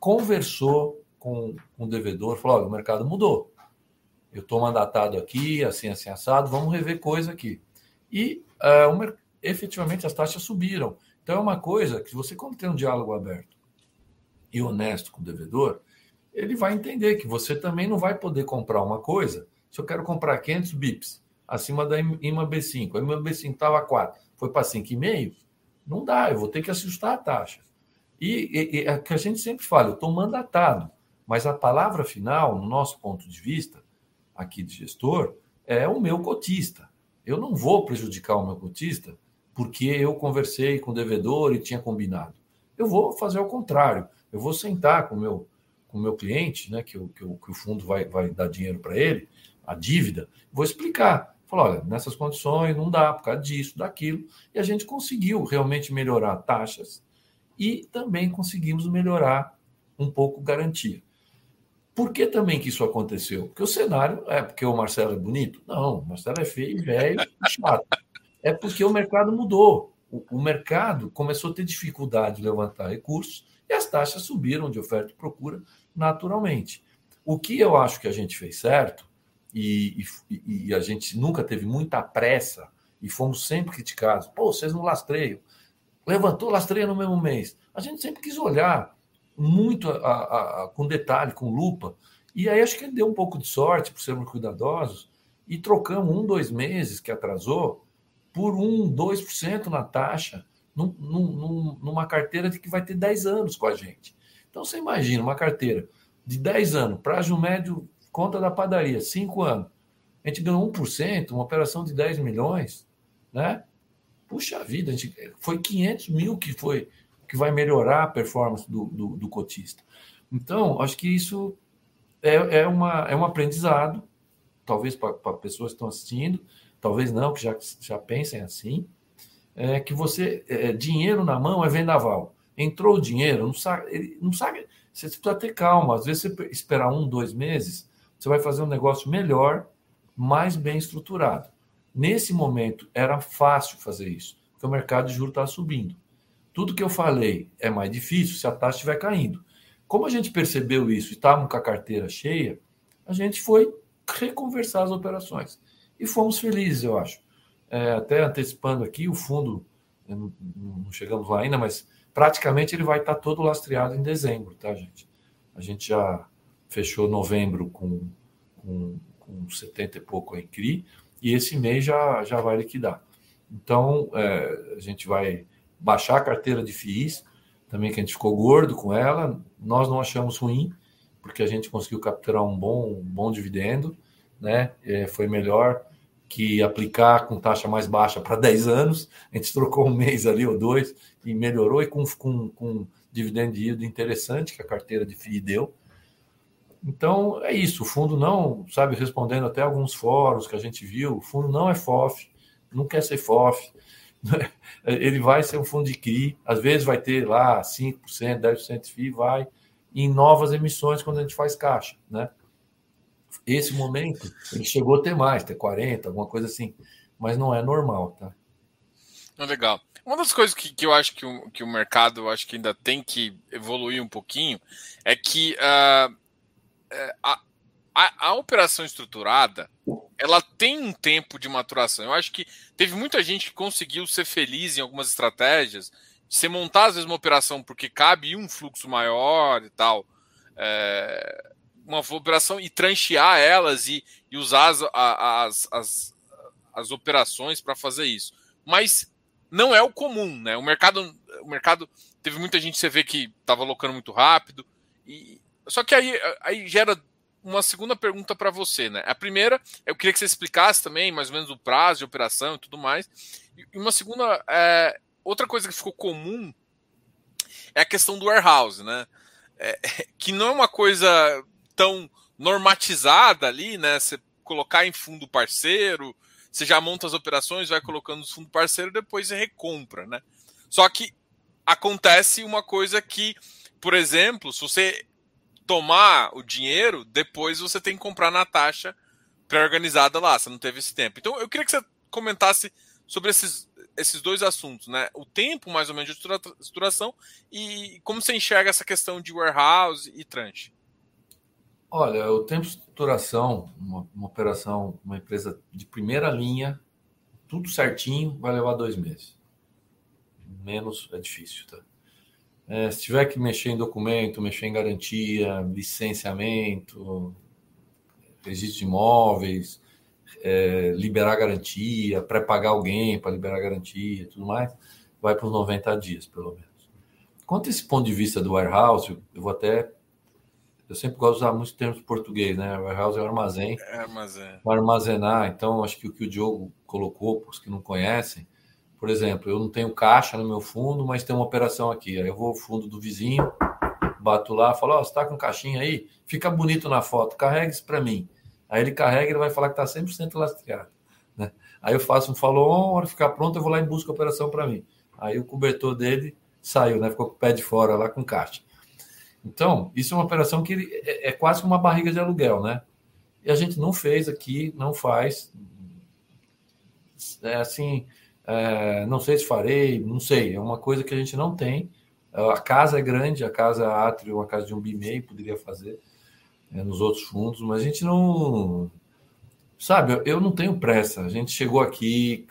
conversou com, com o devedor, falou: olha, o mercado mudou. Eu estou mandatado aqui, assim, assim, assado, vamos rever coisa aqui. E uh, efetivamente as taxas subiram. Então é uma coisa que você, quando tem um diálogo aberto e honesto com o devedor, ele vai entender que você também não vai poder comprar uma coisa. Se eu quero comprar 500 bips acima da IMA B5, a IMA B5 estava 4, foi para 5,5, não dá, eu vou ter que ajustar a taxa. E, e, é que a gente sempre fala, eu estou mandatado, mas a palavra final, no nosso ponto de vista, aqui de gestor, é o meu cotista. Eu não vou prejudicar o meu cotista porque eu conversei com o devedor e tinha combinado. Eu vou fazer o contrário. Eu vou sentar com o meu, com o meu cliente, né, que, o, que, que o fundo vai, vai dar dinheiro para ele, a dívida, vou explicar. Falou, olha, nessas condições não dá por causa disso, daquilo. E a gente conseguiu realmente melhorar taxas e também conseguimos melhorar um pouco garantia. Por que também que isso aconteceu? Porque o cenário é porque o Marcelo é bonito? Não, o Marcelo é feio, velho e chato. É porque o mercado mudou. O, o, mercado começou a ter dificuldade de levantar recursos e as taxas subiram de oferta e procura naturalmente. O que eu acho que a gente fez certo, e, e, e a gente nunca teve muita pressa, e fomos sempre criticados. Pô, vocês não lastreiam. Levantou, lastreia no mesmo mês. A gente sempre quis olhar muito a, a, a, com detalhe, com lupa. E aí acho que deu um pouco de sorte por sermos cuidadosos e trocamos um, dois meses que atrasou por um, dois por cento na taxa num, num, numa carteira de que vai ter 10 anos com a gente. Então você imagina uma carteira de 10 anos, prazo médio, conta da padaria, 5 anos. A gente ganhou 1%, uma operação de 10 milhões, né? Puxa vida, a gente, foi 500 mil que foi que vai melhorar a performance do, do, do cotista. Então, acho que isso é, é, uma, é um aprendizado, talvez para pessoas que estão assistindo, talvez não, que já, já pensem assim, é que você, é, dinheiro na mão é vendaval. Entrou o dinheiro, não sabe, ele não sabe, você precisa ter calma. Às vezes, você esperar um, dois meses, você vai fazer um negócio melhor, mais bem estruturado. Nesse momento, era fácil fazer isso, porque o mercado de juros estava subindo. Tudo que eu falei é mais difícil se a taxa estiver caindo. Como a gente percebeu isso e estávamos com a carteira cheia, a gente foi reconversar as operações. E fomos felizes, eu acho. É, até antecipando aqui, o fundo, não, não, chegamos lá ainda, mas praticamente ele vai estar todo lastreado em dezembro, tá, gente? A gente já fechou novembro com, com, com 70 e pouco em CRI, e esse mês já, já vai liquidar. Então, é, a gente vai baixar a carteira de FIIs, também que a gente ficou gordo com ela. Nós não achamos ruim, porque a gente conseguiu capturar um bom, um bom dividendo, né? É, foi melhor que aplicar com taxa mais baixa para 10 anos. A gente trocou um mês ali ou dois e melhorou, e com, com, com dividendo yield interessante que a carteira de FII deu. Então é isso, o fundo não, sabe, respondendo até alguns fóruns que a gente viu, o fundo não é FOF, não quer ser FOF, ele vai ser um fundo de CRI, às vezes vai ter lá 5%, 10% de FII, vai em novas emissões quando a gente faz caixa, né? Esse momento, ele chegou a ter mais, ter 40, alguma coisa assim, mas não é normal, tá? Legal. Uma das coisas que, que eu acho que o, que o mercado acho que ainda tem que evoluir um pouquinho é que uh, a, a, a operação estruturada ela tem um tempo de maturação. Eu acho que teve muita gente que conseguiu ser feliz em algumas estratégias, você montar às vezes uma operação porque cabe um fluxo maior e tal, é, uma operação e tranchear elas e, e usar as, as, as, as operações para fazer isso. Mas não é o comum, né? O mercado, o mercado teve muita gente você vê que estava alocando muito rápido e só que aí, aí gera uma segunda pergunta para você, né? A primeira, eu queria que você explicasse também mais ou menos o prazo de operação e tudo mais. E uma segunda, é, outra coisa que ficou comum é a questão do warehouse, né? É, que não é uma coisa tão normatizada ali, né? Você colocar em fundo parceiro, você já monta as operações, vai colocando no fundo parceiro, depois você recompra, né? Só que acontece uma coisa que, por exemplo, se você tomar o dinheiro, depois você tem que comprar na taxa pré-organizada lá. Você não teve esse tempo. Então, eu queria que você comentasse sobre esses, esses dois assuntos, né? O tempo, mais ou menos, de estruturação e como você enxerga essa questão de warehouse e tranche. Olha, o tempo de estruturação, uma, uma operação, uma empresa de primeira linha, tudo certinho, vai levar dois meses. Menos é difícil, tá? É, se tiver que mexer em documento, mexer em garantia, licenciamento, registro de imóveis, é, liberar garantia, pré-pagar alguém para liberar garantia e tudo mais, vai para os 90 dias, pelo menos. Quanto a esse ponto de vista do warehouse, eu vou até. Eu sempre gosto de usar muitos termos português, né? Warehouse é um armazém. É armazém. Para armazenar. Então, acho que o que o Diogo colocou, para os que não conhecem, por exemplo, eu não tenho caixa no meu fundo, mas tem uma operação aqui. Aí eu vou ao fundo do vizinho, bato lá, falo: Ó, oh, você está com caixinha aí? Fica bonito na foto, carrega isso para mim. Aí ele carrega, ele vai falar que está 100% lastreado. Né? Aí eu faço um follow-on, hora ficar pronto, eu vou lá e busco a operação para mim. Aí o cobertor dele saiu, né? ficou com o pé de fora lá com caixa. Então, isso é uma operação que é, é quase uma barriga de aluguel, né? E a gente não fez aqui, não faz. É assim, é, não sei se farei, não sei. É uma coisa que a gente não tem. A casa é grande, a casa átrio, uma casa de um bimei poderia fazer é, nos outros fundos, mas a gente não. Sabe, eu não tenho pressa. A gente chegou aqui,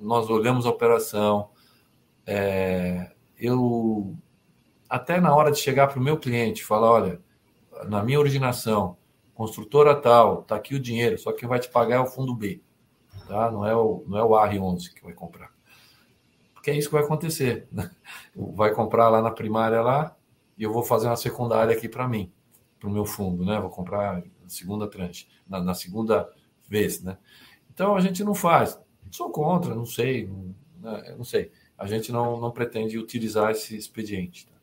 nós olhamos a operação. É, eu até na hora de chegar para o meu cliente falar, olha, na minha originação, construtora tal, tá aqui o dinheiro, só que vai te pagar é o fundo B, tá? Não é o, não é o AR11 que vai comprar. Porque é isso que vai acontecer. Né? Vai comprar lá na primária lá e eu vou fazer uma secundária aqui para mim, para o meu fundo, né? Vou comprar na segunda tranche, na, na, segunda vez, né? Então a gente não faz. Sou contra, não sei, não, né? não sei. A gente não, não pretende utilizar esse expediente. Tá?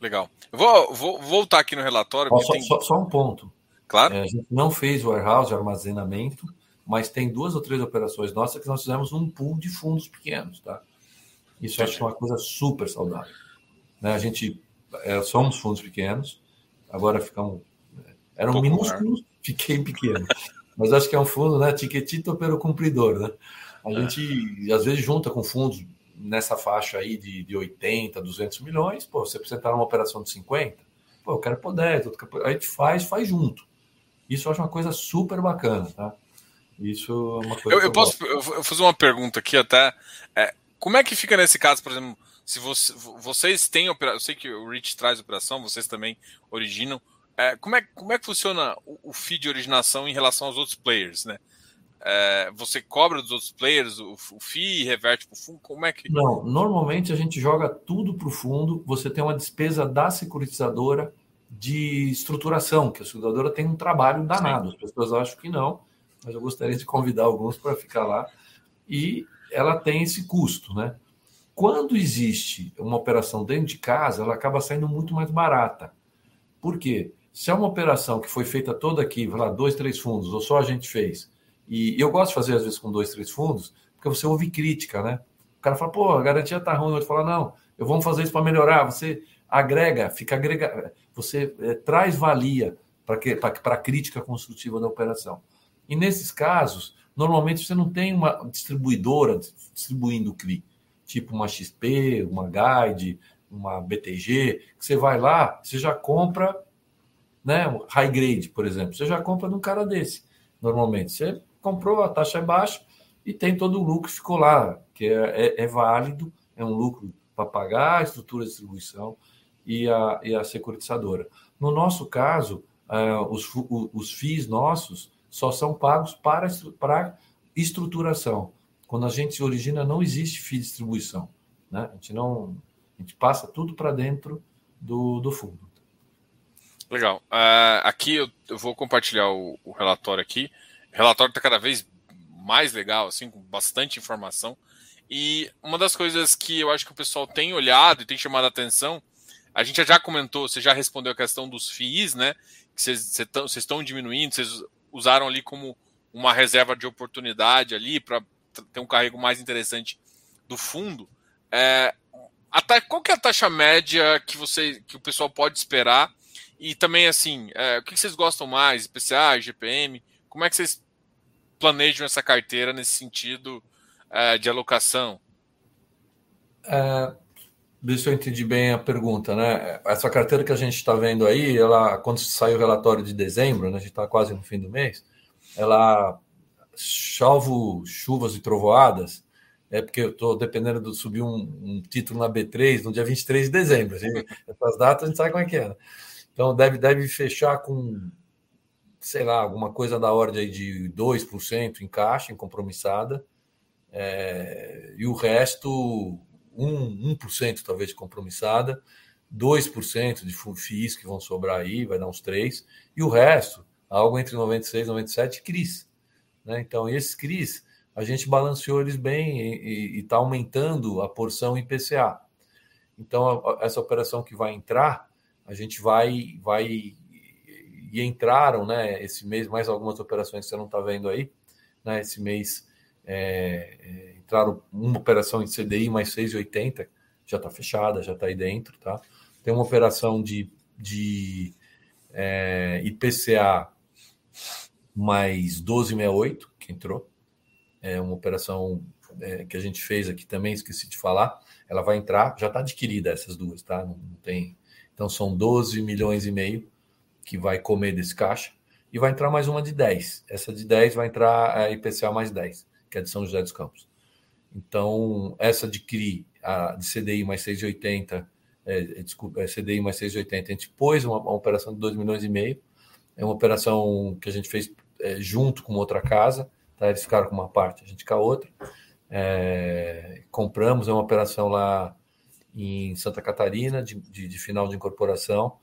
Legal. Eu vou, vou voltar aqui no relatório. Só, tem... só, só, um ponto. Claro. É, a gente não fez warehouse, armazenamento, mas tem duas ou três operações nossas que nós fizemos um pool de fundos pequenos, tá? Isso Entendi. acho uma coisa super saudável. Né? A gente é, somos fundos pequenos, agora ficamos. É, eram um minúsculos, maior. fiquei pequeno. mas acho que é um fundo, né? Tiquetito pelo cumpridor, né? A é. gente às vezes junta com fundos nessa faixa aí de, de 80, 200 milhões, pô, você precisa estar numa operação de 50, pô, eu quero pôr 10, a gente faz, faz junto. Isso eu acho uma coisa super bacana, tá? Isso é uma coisa. Eu, eu posso eu fazer uma pergunta aqui até. É, como é que fica nesse caso, por exemplo, se você, vocês têm operação, eu sei que o Rich traz operação, vocês também originam. É, como, é, como é que funciona o, o de originação em relação aos outros players, né? É, você cobra dos outros players o, o FII, reverte para o fundo? Como é que. Não, normalmente a gente joga tudo para o fundo, você tem uma despesa da securitizadora de estruturação, que a seguradora tem um trabalho danado. Sim. As pessoas acham que não, mas eu gostaria de convidar alguns para ficar lá. E ela tem esse custo, né? Quando existe uma operação dentro de casa, ela acaba saindo muito mais barata. Por quê? Se é uma operação que foi feita toda aqui, lá, dois, três fundos, ou só a gente fez, e eu gosto de fazer, às vezes, com dois, três fundos, porque você ouve crítica, né? O cara fala, pô, a garantia tá ruim. Outro fala, não, eu vou fazer isso para melhorar. Você agrega, fica agrega, você é, traz valia para a crítica construtiva da operação. E nesses casos, normalmente você não tem uma distribuidora distribuindo o CRI, tipo uma XP, uma Guide, uma BTG, que você vai lá, você já compra, né, high grade, por exemplo, você já compra de um cara desse, normalmente. Você comprou, a taxa é baixa e tem todo o lucro que ficou lá, que é, é, é válido, é um lucro para pagar a estrutura de distribuição e a, e a securitizadora. No nosso caso, uh, os, os FIIs nossos só são pagos para, para estruturação. Quando a gente origina, não existe FII distribuição. Né? A gente não. A gente passa tudo para dentro do, do fundo. Legal. Uh, aqui eu, eu, vou compartilhar o, o relatório aqui. O relatório está cada vez mais legal, assim, com bastante informação. E uma das coisas que eu acho que o pessoal tem olhado e tem chamado a atenção, a gente já comentou, você já respondeu a questão dos FIIs, né? Que vocês estão diminuindo, vocês usaram ali como uma reserva de oportunidade ali para ter um carrego mais interessante do fundo. É, qual que é a taxa média que você que o pessoal pode esperar? E também assim, é, o que vocês gostam mais? IPCA, GPM? Como é que vocês planejam essa carteira nesse sentido é, de alocação? É, deixa eu entender bem a pergunta, né? Essa carteira que a gente está vendo aí, ela, quando saiu o relatório de dezembro, né, a gente está quase no fim do mês, ela, salvo chuvas e trovoadas, é porque eu estou dependendo de subir um, um, título na B3 no dia 23 de dezembro. Assim, essas datas a gente sabe como é que é. Né? Então deve, deve fechar com sei lá, alguma coisa da ordem de 2% em caixa, em compromissada, é, e o resto, 1%, 1% talvez de compromissada, 2% de FIIs que vão sobrar aí, vai dar uns 3%, e o resto, algo entre 96 e 97, CRIs. Né? Então, esses CRIs, a gente balanceou eles bem e está aumentando a porção IPCA. Então, essa operação que vai entrar, a gente vai, vai e entraram, né, esse mês, mais algumas operações que você não está vendo aí, né, esse mês é, é, entraram uma operação em CDI mais 6,80, já está fechada, já está aí dentro, tá? Tem uma operação de de é, IPCA mais 1268, que entrou. É uma operação é, que a gente fez aqui também, esqueci de falar. Ela vai entrar, já está adquirida essas duas, tá? Não, não tem. Então são 12 milhões e meio que vai comer desse caixa. E vai entrar mais uma de 10. Essa de 10 vai entrar a IPCA mais 10, que é de São José dos Campos. Então, essa de CRI, a de CDI mais 6,80, é, desculpa, é CDI mais 6,80, a gente pôs uma, uma, operação de 2 milhões e meio. É uma operação que a gente fez é, junto com outra casa, tá? eles ficaram com uma parte, a gente com a outra. É, compramos, é uma operação lá em Santa Catarina, de, de, de final de incorporação,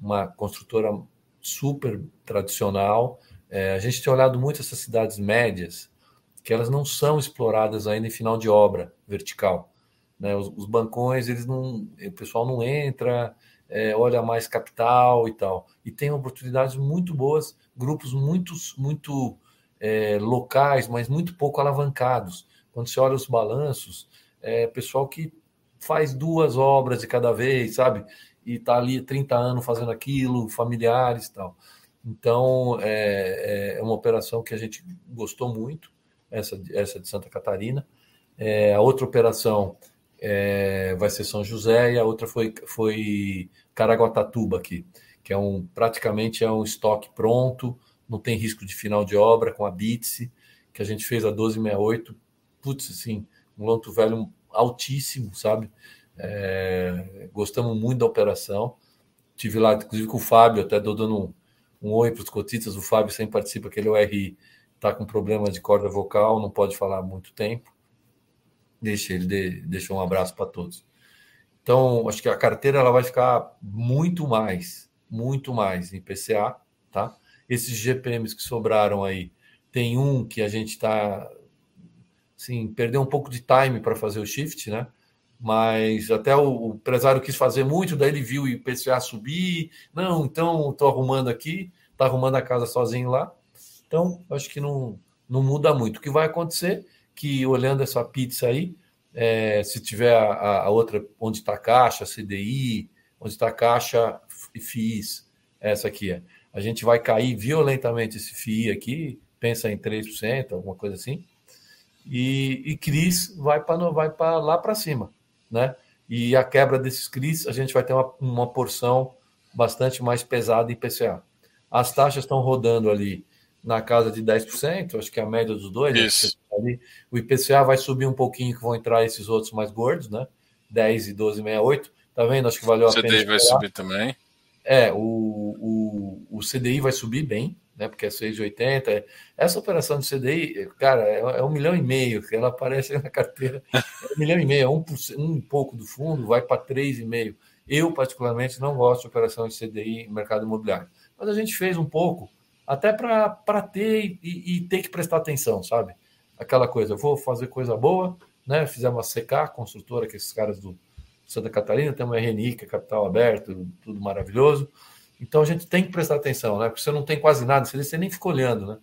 uma construtora super tradicional. É, a gente tem olhado muito essas cidades médias, que elas não são exploradas ainda em final de obra vertical. Né? Os, os bancões, eles não, o pessoal não entra, é, olha mais capital e tal. E tem oportunidades muito boas, grupos muito, muito é, locais, mas muito pouco alavancados. Quando você olha os balanços, é pessoal que faz duas obras de cada vez, sabe? e está ali 30 anos fazendo aquilo, familiares e tal. Então, é, é, uma operação que a gente gostou muito, essa, essa de Santa Catarina. É, a outra operação é, vai ser São José e a outra foi, foi Caraguatatuba aqui, que é um praticamente é um estoque pronto, não tem risco de final de obra com a Bitse, que a gente fez a 1268. Putz, assim, um lonto velho altíssimo, sabe? É, gostamos muito da operação. Tive lá, inclusive, com o Fábio, até dou dando um, um oi para os cotistas. O Fábio sempre participa, que ele é o RI, está com problema de corda vocal, não pode falar muito tempo. Deixa ele, de, deixa um abraço para todos. Então, acho que a carteira ela vai ficar muito mais, muito mais em PCA, tá? Esses GPMs que sobraram aí, tem um que a gente está, assim, perdeu um pouco de time para fazer o shift, né? mas até o, o, empresário quis fazer muito, daí ele viu o IPCA subir, não, então estou arrumando aqui, está arrumando a casa sozinho lá, então acho que não, não muda muito. O que vai acontecer que olhando essa pizza aí, é, se tiver a, a outra, onde está a caixa, CDI, onde está a caixa FIIs, essa aqui é, a gente vai cair violentamente esse FII aqui, pensa em 3%, alguma coisa assim, e, e CRIs vai para vai lá para cima né? E a quebra desses CRIs, a gente vai ter uma, uma porção bastante mais pesada em PCA. As taxas estão rodando ali na casa de 10%, acho que é a média dos dois. Né? Isso. Ali. O IPCA vai subir um pouquinho, que vão entrar esses outros mais gordos, né? 10 e 12,68. Tá vendo? Acho que valeu a pena. O CDI vai subir também. É, o, o, o CDI vai subir bem, né? Porque é 6,80. Essa operação de CDI, cara, é, é, um milhão e meio, que ela aparece na carteira. É um milhão e meio, é um, um pouco do fundo, vai para 3,5. Eu, particularmente, não gosto de operação de CDI em mercado imobiliário. Mas a gente fez um pouco, até para ter e, e, ter que prestar atenção, sabe? Aquela coisa, vou fazer coisa boa, né? Fizemos a CK, construtora, que esses caras do Santa Catarina, tem uma RNI, que é capital aberto, tudo maravilhoso. Então a gente tem que prestar atenção, né? Porque você não tem quase nada, você nem fica olhando, né?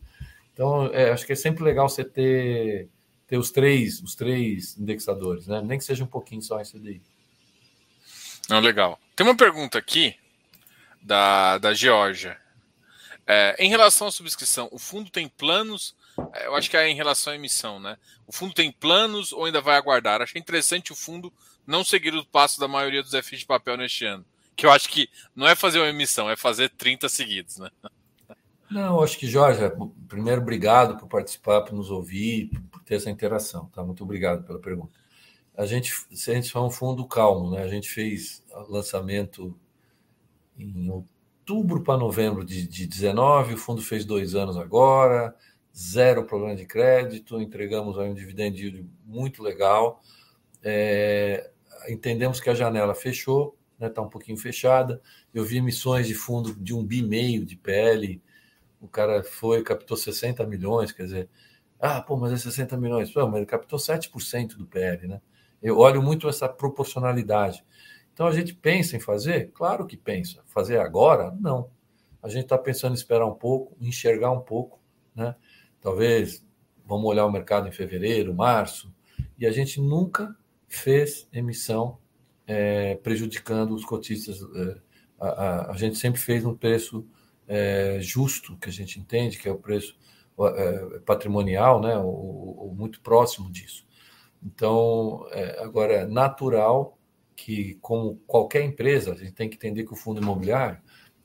Então é, acho que é sempre legal você ter, ter os três, os três indexadores, né? Nem que seja um pouquinho só esse daí. Não, legal. Tem uma pergunta aqui da, da Georgia. É, em relação à subscrição, o fundo tem planos? É, eu acho que é em relação à emissão, né? O fundo tem planos ou ainda vai aguardar? Achei interessante o fundo não seguir o passo da maioria dos FIs de papel neste ano que eu acho que não é fazer uma emissão, é fazer 30 seguidos, né? Não, acho que, Jorge, primeiro, obrigado por participar, por nos ouvir, por ter essa interação, tá? Muito obrigado pela pergunta. A gente, a gente foi um fundo calmo, né? A gente fez lançamento em outubro para novembro de, de 19, o fundo fez dois anos agora, zero problema de crédito, entregamos um dividendo muito legal. É, entendemos que a janela fechou, está né, tá um pouquinho fechada. Eu vi emissões de fundo de um bi meio de PL, o cara foi, captou 60 milhões, quer dizer, ah, pô, mas é 60 milhões, pô, mas ele captou 7% do PL, né? Eu olho muito essa proporcionalidade. Então a gente pensa em fazer? Claro que pensa. Fazer agora? Não. A gente está pensando em esperar um pouco, enxergar um pouco, né? Talvez vamos olhar o mercado em fevereiro, março, e a gente nunca fez emissão é, prejudicando os cotistas. É, a, a, a gente sempre fez um preço é, justo, que a gente entende que é o preço patrimonial, né, ou, ou, muito próximo disso. Então, agora, é natural que, como qualquer empresa, a gente tem que entender que o fundo imobiliário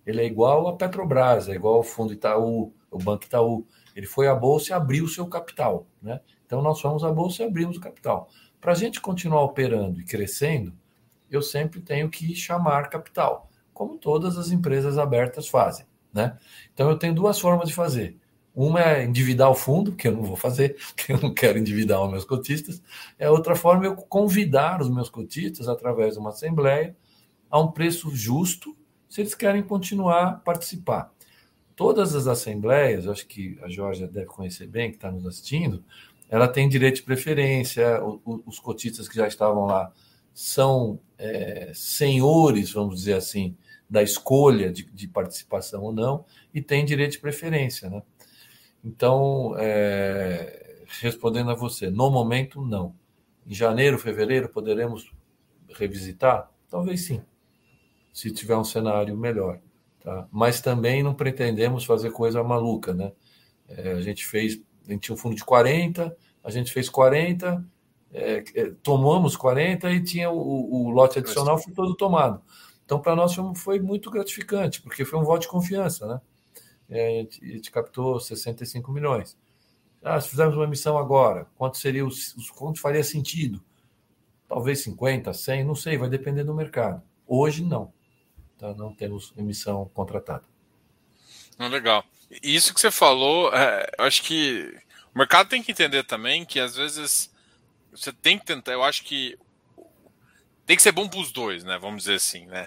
ele é igual a Petrobras, é igual ao fundo Itaú, o Banco Itaú. Ele foi à bolsa e abriu o seu capital. Né? Então, nós fomos à bolsa e abrimos o capital. Para a gente continuar operando e crescendo, eu sempre tenho que chamar capital, como todas as empresas abertas fazem. Né? Então, eu tenho duas formas de fazer. Uma é endividar o fundo, que eu não vou fazer, que eu não quero endividar os meus cotistas. É outra forma eu convidar os meus cotistas, através de uma assembleia, a um preço justo, se eles querem continuar participar. Todas as assembleias, acho que a Jorge deve conhecer bem, que está nos assistindo, ela tem direito de preferência, os cotistas que já estavam lá são é, senhores, vamos dizer assim, da escolha de, de, participação ou não, e tem direito de preferência. Né? Então, é, respondendo a você, no momento, não. Em janeiro, fevereiro, poderemos revisitar? Talvez sim, se tiver um cenário melhor. Tá? Mas também não pretendemos fazer coisa maluca. Né? É, a gente fez, a gente tinha um fundo de 40, a gente fez 40, é, é, tomamos 40 e tinha o, o lote adicional foi todo tomado. Então, para nós foi, foi, muito gratificante, porque foi um voto de confiança, né? É, a, gente, captou 65 milhões. Ah, se fizermos uma emissão agora, quanto seria os, quanto faria sentido? Talvez 50, 100, não sei, vai depender do mercado. Hoje não. Tá? Não temos emissão contratada. Não, legal. Isso que você falou, é, eu acho que o mercado tem que entender também que às vezes você tem que tentar. Eu acho que tem que ser bom para os dois, né? Vamos dizer assim, né?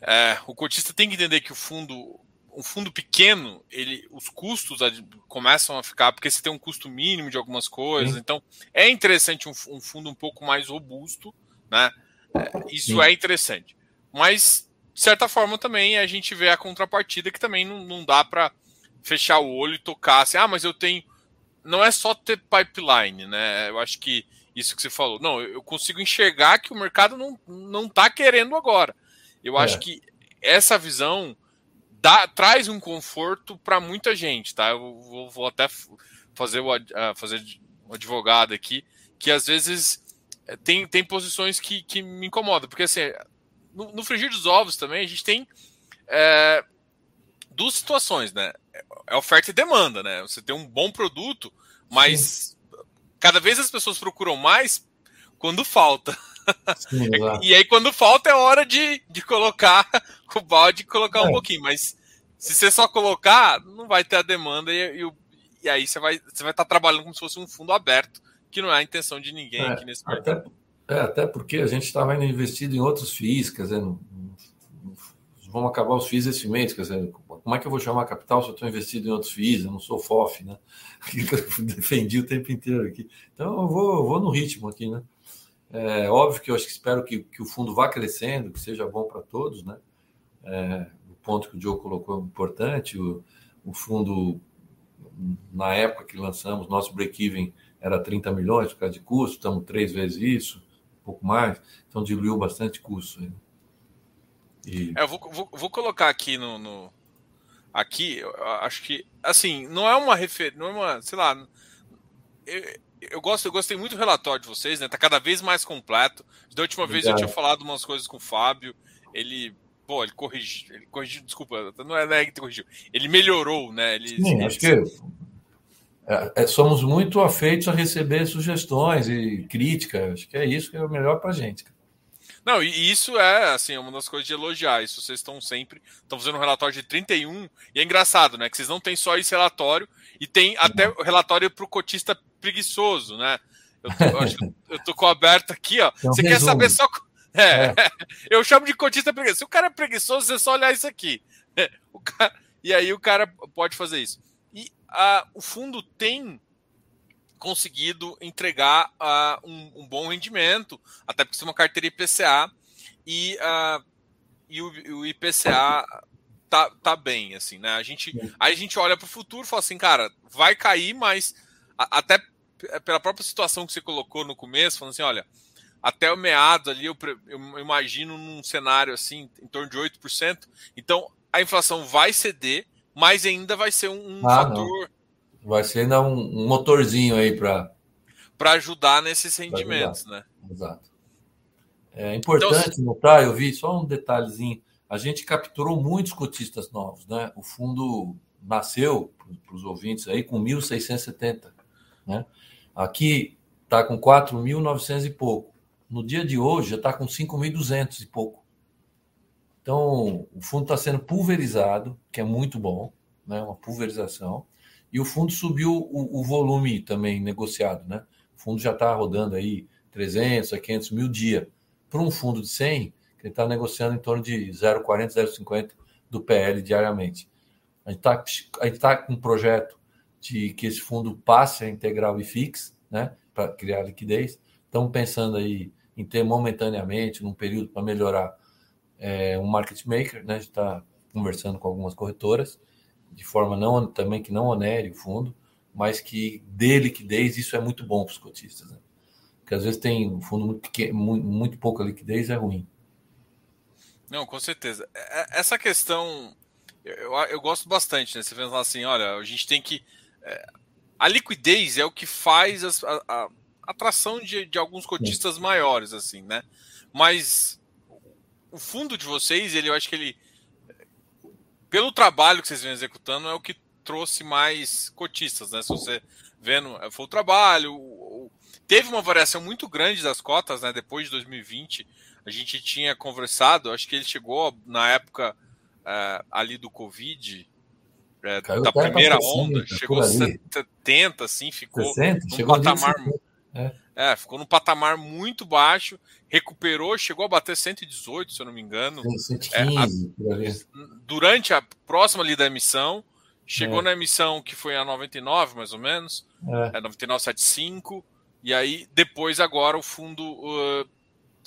É, o cotista tem que entender que o fundo, um fundo pequeno, ele, os custos começam a ficar porque você tem um custo mínimo de algumas coisas. Sim. Então é interessante um, um, fundo um pouco mais robusto, né? É, isso Sim. é interessante. Mas de certa forma também a gente vê a contrapartida que também não, não dá para fechar o olho e tocar assim, ah, mas eu tenho não é só ter pipeline, né? Eu acho que isso que você falou. Não, eu consigo enxergar que o mercado não, não tá querendo agora. Eu é. acho que essa visão dá, traz um conforto para muita gente, tá? Eu vou, vou até fazer o, uh, fazer o advogado aqui, que às vezes eh, tem, tem posições que, que me incomodam, porque assim, no, no frigir dos ovos também a gente tem é, duas situações, né? É oferta e demanda, né? Você tem um bom produto, mas Sim. cada vez as pessoas procuram mais quando falta. Sim, e aí, quando falta, é hora de, de colocar o balde e colocar é. um pouquinho. Mas se você só colocar, não vai ter a demanda e, e, e aí você vai você vai estar trabalhando como se fosse um fundo aberto, que não é a intenção de ninguém é, aqui nesse. Até, é, até porque a gente estava investido em outros FIIs, quer dizer, vamos acabar os FIIs esse mês, quer dizer, como é que eu vou chamar capital se eu estou investido em outros FIIs? Eu não sou FOF, né? Defendi o tempo inteiro aqui. Então eu vou, eu vou no ritmo aqui, né? É óbvio que eu acho que espero que, que o fundo vá crescendo, que seja bom para todos, né? É, o ponto que o Diogo colocou é importante. O, o fundo, na época que lançamos, nosso break-even era 30 milhões por causa de custo, estamos três vezes isso, um pouco mais, então diluiu bastante custo. E... É, eu vou, vou, vou, colocar aqui no, no, aqui, acho que, assim, não é uma referência, não é uma, sei lá, eu, eu, gosto, eu gostei muito do relatório de vocês, né? Tá cada vez mais completo. Da última Obrigado. vez eu tinha falado umas coisas com o Fábio, ele, pô, ele corrigiu, ele corrigiu, desculpa, não é, não é que corrigiu, ele melhorou, né? Ele, Sim, ele, acho que é, é, somos muito afeitos a receber sugestões e críticas. Acho que é isso que é o melhor para gente. Não, e isso é, assim, uma das coisas de elogiar. Isso vocês estão sempre. Estão fazendo um relatório de 31. E é engraçado, né? Que vocês não têm só esse relatório, e tem até o relatório para o cotista preguiçoso, né? Eu tô, eu, eu tô com aberto aqui, ó. É um você resumo. quer saber só. É, é. eu chamo de cotista preguiçoso. Se o cara é preguiçoso, você só olhar isso aqui. O cara, e aí o cara pode fazer isso. E o fundo tem conseguido entregar uh, um, um, bom rendimento, até porque é uma carteira IPCA e, uh, e o, o, IPCA tá, tá bem, assim, né? A gente, aí a gente olha para o futuro e fala assim, cara, vai cair, mas a, até pela própria situação que você colocou no começo, falando assim, olha, até o meado ali, eu, eu imagino num cenário assim, em torno de 8%. Então, a inflação vai ceder, mas ainda vai ser um, um ah, fator. Não. Vai ser ainda um, um motorzinho aí para. Para ajudar nesses rendimentos, né? Exato. É importante então, notar, eu vi só um detalhezinho. A gente capturou muitos cotistas novos, né? O fundo nasceu, para os ouvintes aí, com 1.670. Né? Aqui está com 4.900 e pouco. No dia de hoje já está com 5.200 e pouco. Então, o fundo está sendo pulverizado, que é muito bom, né? uma pulverização. E o fundo subiu o, o volume também negociado. Né? O fundo já está rodando aí 300 a 500 mil dia. Para um fundo de 100, que ele está negociando em torno de 0,40, 0,50 do PL diariamente. A gente está tá com um projeto de que esse fundo passe a integrar o IFIX, né, para criar liquidez. Estamos pensando aí em ter momentaneamente, num período para melhorar é, um market maker, né? A gente está conversando com algumas corretoras, de forma não também que não onere o fundo, mas que dê liquidez, isso é muito bom para os cotistas. Né? Porque às vezes tem um fundo muito, pequeno, muito, muito pouca liquidez, é ruim. Não, com certeza. É, é, essa questão eu, eu gosto bastante, né? Você pensa assim, olha, a gente tem que. É, a liquidez é o que faz as, a, a, atração de, de alguns cotistas maiores, assim, né? Mas o fundo de vocês, ele, eu acho que ele. Pelo trabalho que vocês vêm executando, é o que trouxe mais cotistas, né? Se você vendo, é, foi o trabalho. O, o, teve uma variação muito grande das cotas, né? Depois de 2020, a gente tinha conversado, acho que ele chegou na época uh, ali do Covid, uh, da primeira 60, onda, chegou a 70, assim, ficou 60, num patamar. É. é. ficou num patamar muito baixo, recuperou, chegou a bater 118, se eu não me engano. 115, é, a, durante a próxima ali da emissão, chegou é. na emissão que foi a 99, mais ou menos, é. 99,75, e aí depois agora o fundo uh,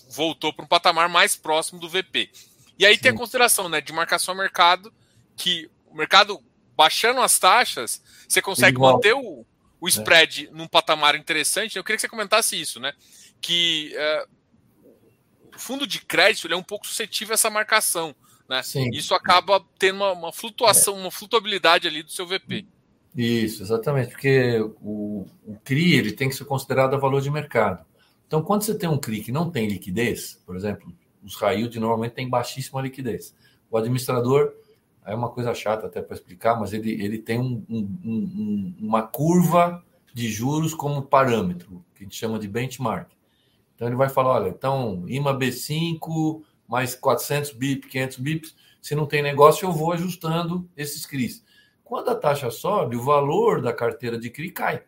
voltou para um patamar mais próximo do VP. E aí Sim. tem a consideração né, de marcação a mercado, que o mercado baixando as taxas, você consegue Igual. manter o, o é. spread é. num patamar interessante. Eu queria que você comentasse isso, né? Que é, o fundo de crédito é um pouco suscetível a essa marcação. Né? Sim. Isso acaba tendo uma, uma flutuação, é. uma flutuabilidade ali do seu VP. Isso, exatamente, porque o, o CRI ele tem que ser considerado a valor de mercado. Então, quando você tem um CRI que não tem liquidez, por exemplo, os yield normalmente têm baixíssima liquidez. O administrador é uma coisa chata até para explicar, mas ele, ele tem um, um, um, uma curva de juros como parâmetro, que a gente chama de benchmark. Então ele vai falar, olha, então IMA B5 mais 400 BIP, 500 BIPs, se não tem negócio eu vou ajustando esses CRIs. Quando a taxa sobe, o valor da carteira de CRI cai.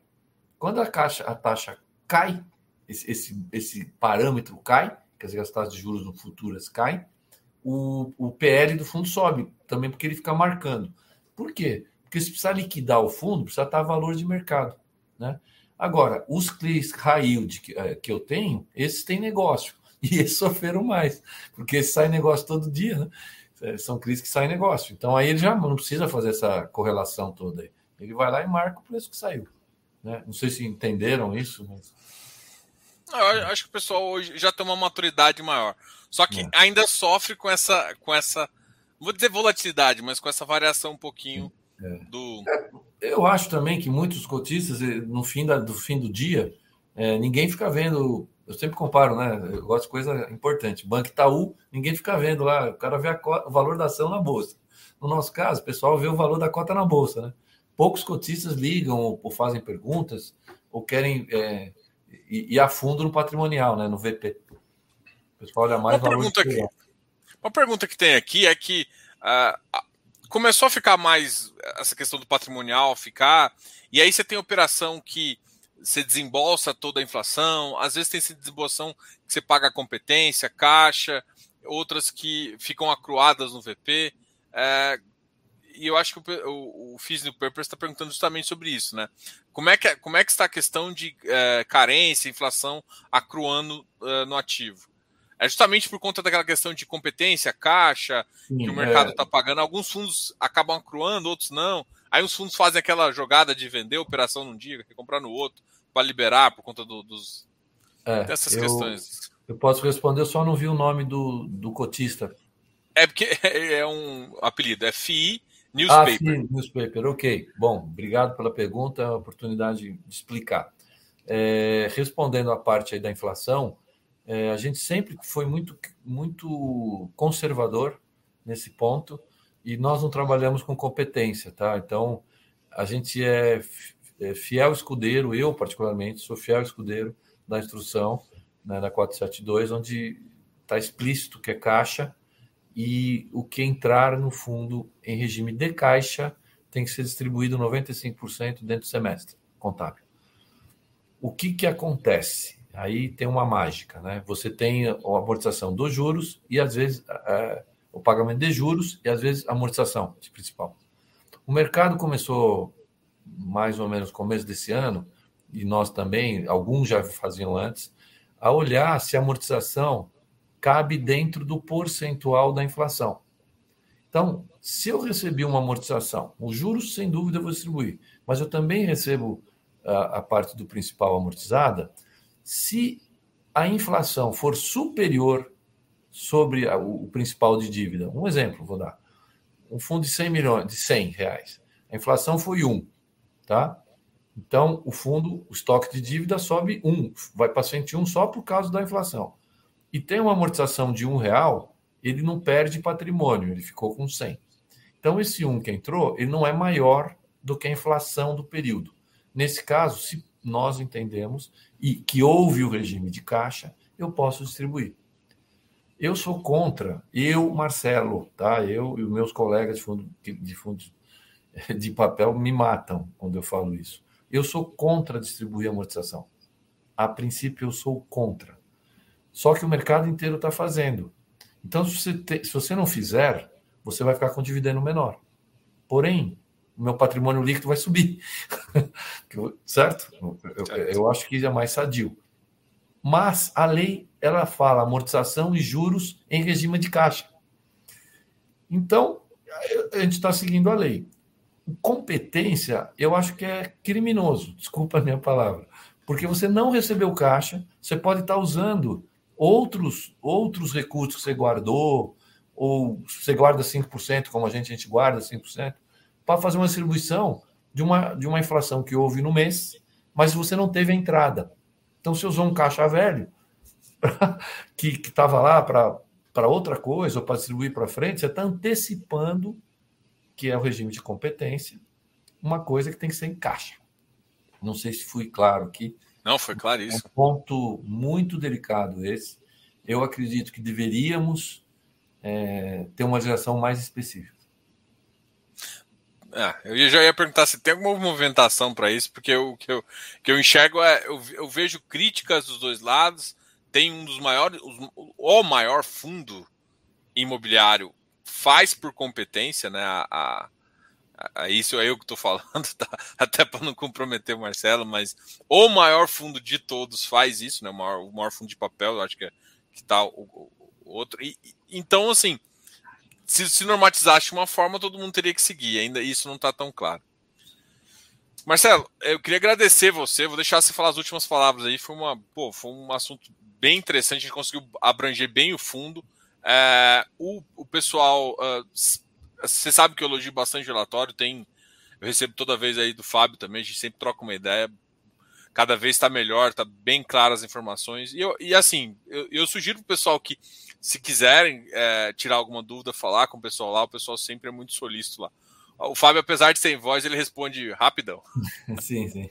Quando a, caixa, a taxa cai, esse, esse, esse parâmetro cai, dizer, as taxas de juros no futuras caem, o, o PL do fundo sobe, também porque ele fica marcando. Por quê? Porque se precisar liquidar o fundo, precisa estar valor de mercado. Né? Agora, os CLIs high yield que, eh, que eu tenho, esses têm negócio. E esses sofreram mais, porque sai negócio todo dia, né? Eh, são CRIs que saem negócio. Então aí ele já não precisa fazer essa correlação toda aí. Ele vai lá e marca o preço que saiu. Né? Não sei se entenderam isso, mas. Eu acho que o pessoal hoje já tem uma maturidade maior. Só que é. ainda sofre com essa, com essa, vou dizer volatilidade, mas com essa variação um pouquinho é. do. É, eu acho também que muitos cotistas, eh, no fim da, do fim do dia, é, ninguém fica vendo. Eu sempre comparo, né? Eu gosto de coisa importante. Banco Itaú, ninguém fica vendo lá. O cara vê o valor da ação na bolsa. No nosso caso, o pessoal vê o valor da cota na bolsa, né? Poucos cotistas ligam ou, ou fazem perguntas ou querem é, e, e a fundo no patrimonial, né, no VP. O pessoal mais uma pergunta que, Uma pergunta que tem aqui é que uh, começou a ficar mais essa questão do patrimonial ficar, e aí você tem operação que você desembolsa toda a inflação, às vezes tem essa desembolsão que você paga a competência, caixa, outras que ficam acruadas no VP. É, e eu acho que o, o, o Purpose está perguntando justamente sobre isso, né? Como é que, é, como é que está a questão de é, carência, inflação acruando é, no ativo? É justamente por conta daquela questão de competência, caixa, Sim, que o mercado está é... pagando. Alguns fundos acabam acruando, outros não. Aí os fundos fazem aquela jogada de vender operação num dia, comprar no outro, para liberar por conta do, dos. É, dessas eu, questões. Eu posso responder, eu só não vi o nome do, do cotista. É porque é um apelido, é FI Newspaper. Ah, FI Newspaper, ok. Bom, obrigado pela pergunta, a oportunidade de explicar. É, respondendo à parte aí da inflação, é, a gente sempre foi muito, muito conservador nesse ponto e nós não trabalhamos com competência, tá? Então, a gente é, é fiel escudeiro, eu particularmente sou fiel escudeiro da instrução né, da 472, onde está explícito que é caixa e o que entrar no fundo em regime de caixa tem que ser distribuído 95% dentro do semestre contábil. O que, que acontece? Aí tem uma mágica, né? Você tem a amortização dos juros e às vezes é, o pagamento de juros e às vezes a amortização de principal. O mercado começou mais ou menos no começo desse ano, e nós também, alguns já faziam antes, a olhar se a amortização cabe dentro do percentual da inflação. Então, se eu recebi uma amortização, os juros, sem dúvida, eu vou distribuir, mas eu também recebo a, a parte do principal amortizada, se a inflação for superior sobre a, o principal de dívida, um exemplo, vou dar, um fundo de 100 milhões, de 100 reais, a inflação foi 1, tá? Então, o fundo, o estoque de dívida sobe 1, vai para 101 só por causa da inflação. E tem uma amortização de um real, ele não perde patrimônio, ele ficou com 100. Então, esse 1 que entrou, ele não é maior do que a inflação do período. Nesse caso, se nós entendemos e que houve o regime de caixa, eu posso distribuir. Eu sou contra, eu, Marcelo, tá? Eu e os meus colegas de fundo de, fundo de papel me matam quando eu falo isso. Eu sou contra distribuir amortização. A princípio, eu sou contra. Só que o mercado inteiro está fazendo. Então, se você, te, se você não fizer, você vai ficar com dividendo menor. Porém, o meu patrimônio líquido vai subir. certo? Eu, eu, acho que é mais sadio. Mas a lei, ela fala amortização e juros em regime de caixa. Então, a gente está seguindo a lei competência, eu acho que é criminoso, desculpa a minha palavra, porque você não recebeu caixa, você pode estar usando outros outros recursos que você guardou, ou você guarda 5%, como a gente, a gente guarda 5%, para fazer uma distribuição de uma, de uma inflação que houve no mês, mas você não teve a entrada. Então, você usou um caixa velho que estava lá para outra coisa, ou para distribuir para frente, você está antecipando que é o regime de competência, uma coisa que tem que ser em caixa. Não sei se fui claro aqui. Não, foi claro isso. É um ponto muito delicado esse. Eu acredito que deveríamos é, ter uma geração mais específica. Ah, eu já ia perguntar se tem alguma movimentação para isso, porque o que eu, que eu enxergo é. Eu, eu, vejo críticas dos dois lados. Tem um dos maiores, o maior fundo imobiliário faz por competência, né? A, a, a isso é eu que estou falando, tá? até para não comprometer o Marcelo, mas o maior fundo de todos faz isso, né? O maior, o maior fundo de papel, eu acho que, é, que tá o, o, outro. E, então, assim, se se normatizasse uma forma, todo mundo teria que seguir. Ainda isso não está tão claro. Marcelo, eu queria agradecer você. Vou deixar você falar as últimas palavras aí. Foi uma, pô, foi um assunto bem interessante. A gente conseguiu abranger bem o fundo. É, o, o pessoal, uh, você sabe que eu elogio bastante o relatório, tem, eu recebo toda vez aí do Fábio também, a gente sempre troca uma ideia, cada vez está melhor, está bem claras as informações. E, eu, e assim, eu, eu sugiro para o pessoal que, se quiserem é, tirar alguma dúvida, falar com o pessoal lá, o pessoal sempre é muito solícito lá. O Fábio, apesar de sem voz, ele responde rapidão. sim, sim.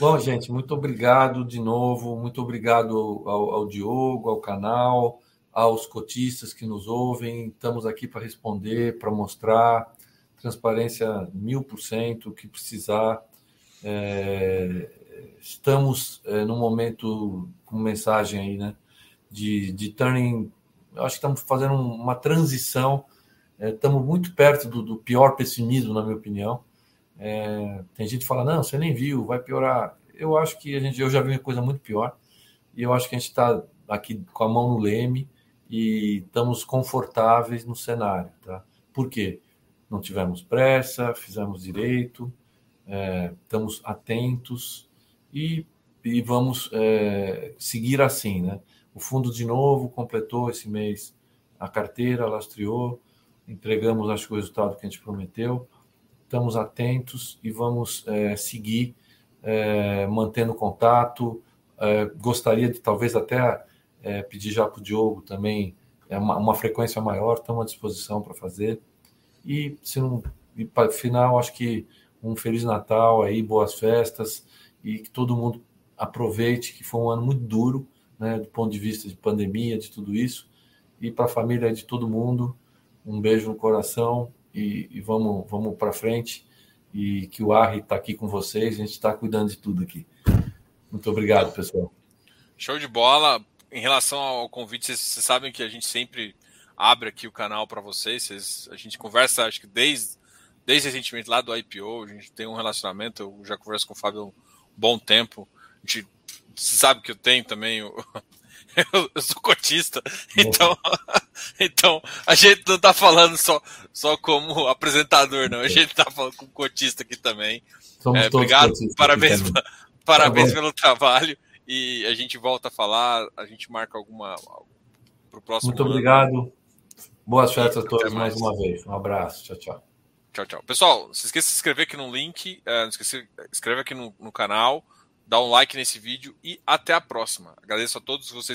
Bom, gente, muito obrigado de novo, muito obrigado ao, ao Diogo, ao canal aos cotistas que nos ouvem. Estamos aqui para responder, para mostrar transparência mil por cento, que precisar. É, estamos é, num momento com mensagem aí, né? De, de turning. Eu acho que estamos fazendo uma transição. É, estamos muito perto do, do, pior pessimismo, na minha opinião. É, tem gente que fala, não, você nem viu, vai piorar. Eu acho que a gente, eu já vi uma coisa muito pior. E eu acho que a gente está aqui com a mão no leme e estamos confortáveis no cenário. Tá? Por quê? Não tivemos pressa, fizemos direito, é, estamos atentos e, e vamos é, seguir assim. Né? O fundo, de novo, completou esse mês a carteira, lastreou, entregamos, acho que o resultado que a gente prometeu. Estamos atentos e vamos é, seguir é, mantendo contato. É, gostaria de talvez até pedir já para o Diogo também é uma, uma, frequência maior, estamos à disposição para fazer. E se não, e para final, acho que um Feliz Natal aí, boas festas e que todo mundo aproveite, que foi um ano muito duro, né, do ponto de vista de pandemia, de tudo isso. E para a família de todo mundo, um beijo no coração e, e vamos, vamos para frente. E que o Arri está aqui com vocês, a gente está cuidando de tudo aqui. Muito obrigado, pessoal. Show de bola. Em relação ao convite, vocês, vocês sabem que a gente sempre abre aqui o canal para vocês. vocês. A gente conversa, acho que desde, desde recentemente lá do IPO, a gente tem um relacionamento. Eu já converso com o Fábio há um bom tempo. A gente sabe que eu tenho também. Eu, eu sou cotista, então, então a gente não está falando só, só como apresentador, não. A gente está falando com cotista aqui também. É, obrigado, parabéns, parabéns tá pelo trabalho e a gente volta a falar, a gente marca alguma para o próximo. Muito ano. obrigado. Boas festas a todos mais. mais uma vez. Um abraço. Tchau, tchau. Tchau, tchau. Pessoal, se esqueça de se inscrever aqui no link, uh, não esqueça, inscreve aqui no, no canal, dá um like nesse vídeo e até a próxima. Agradeço a todos vocês.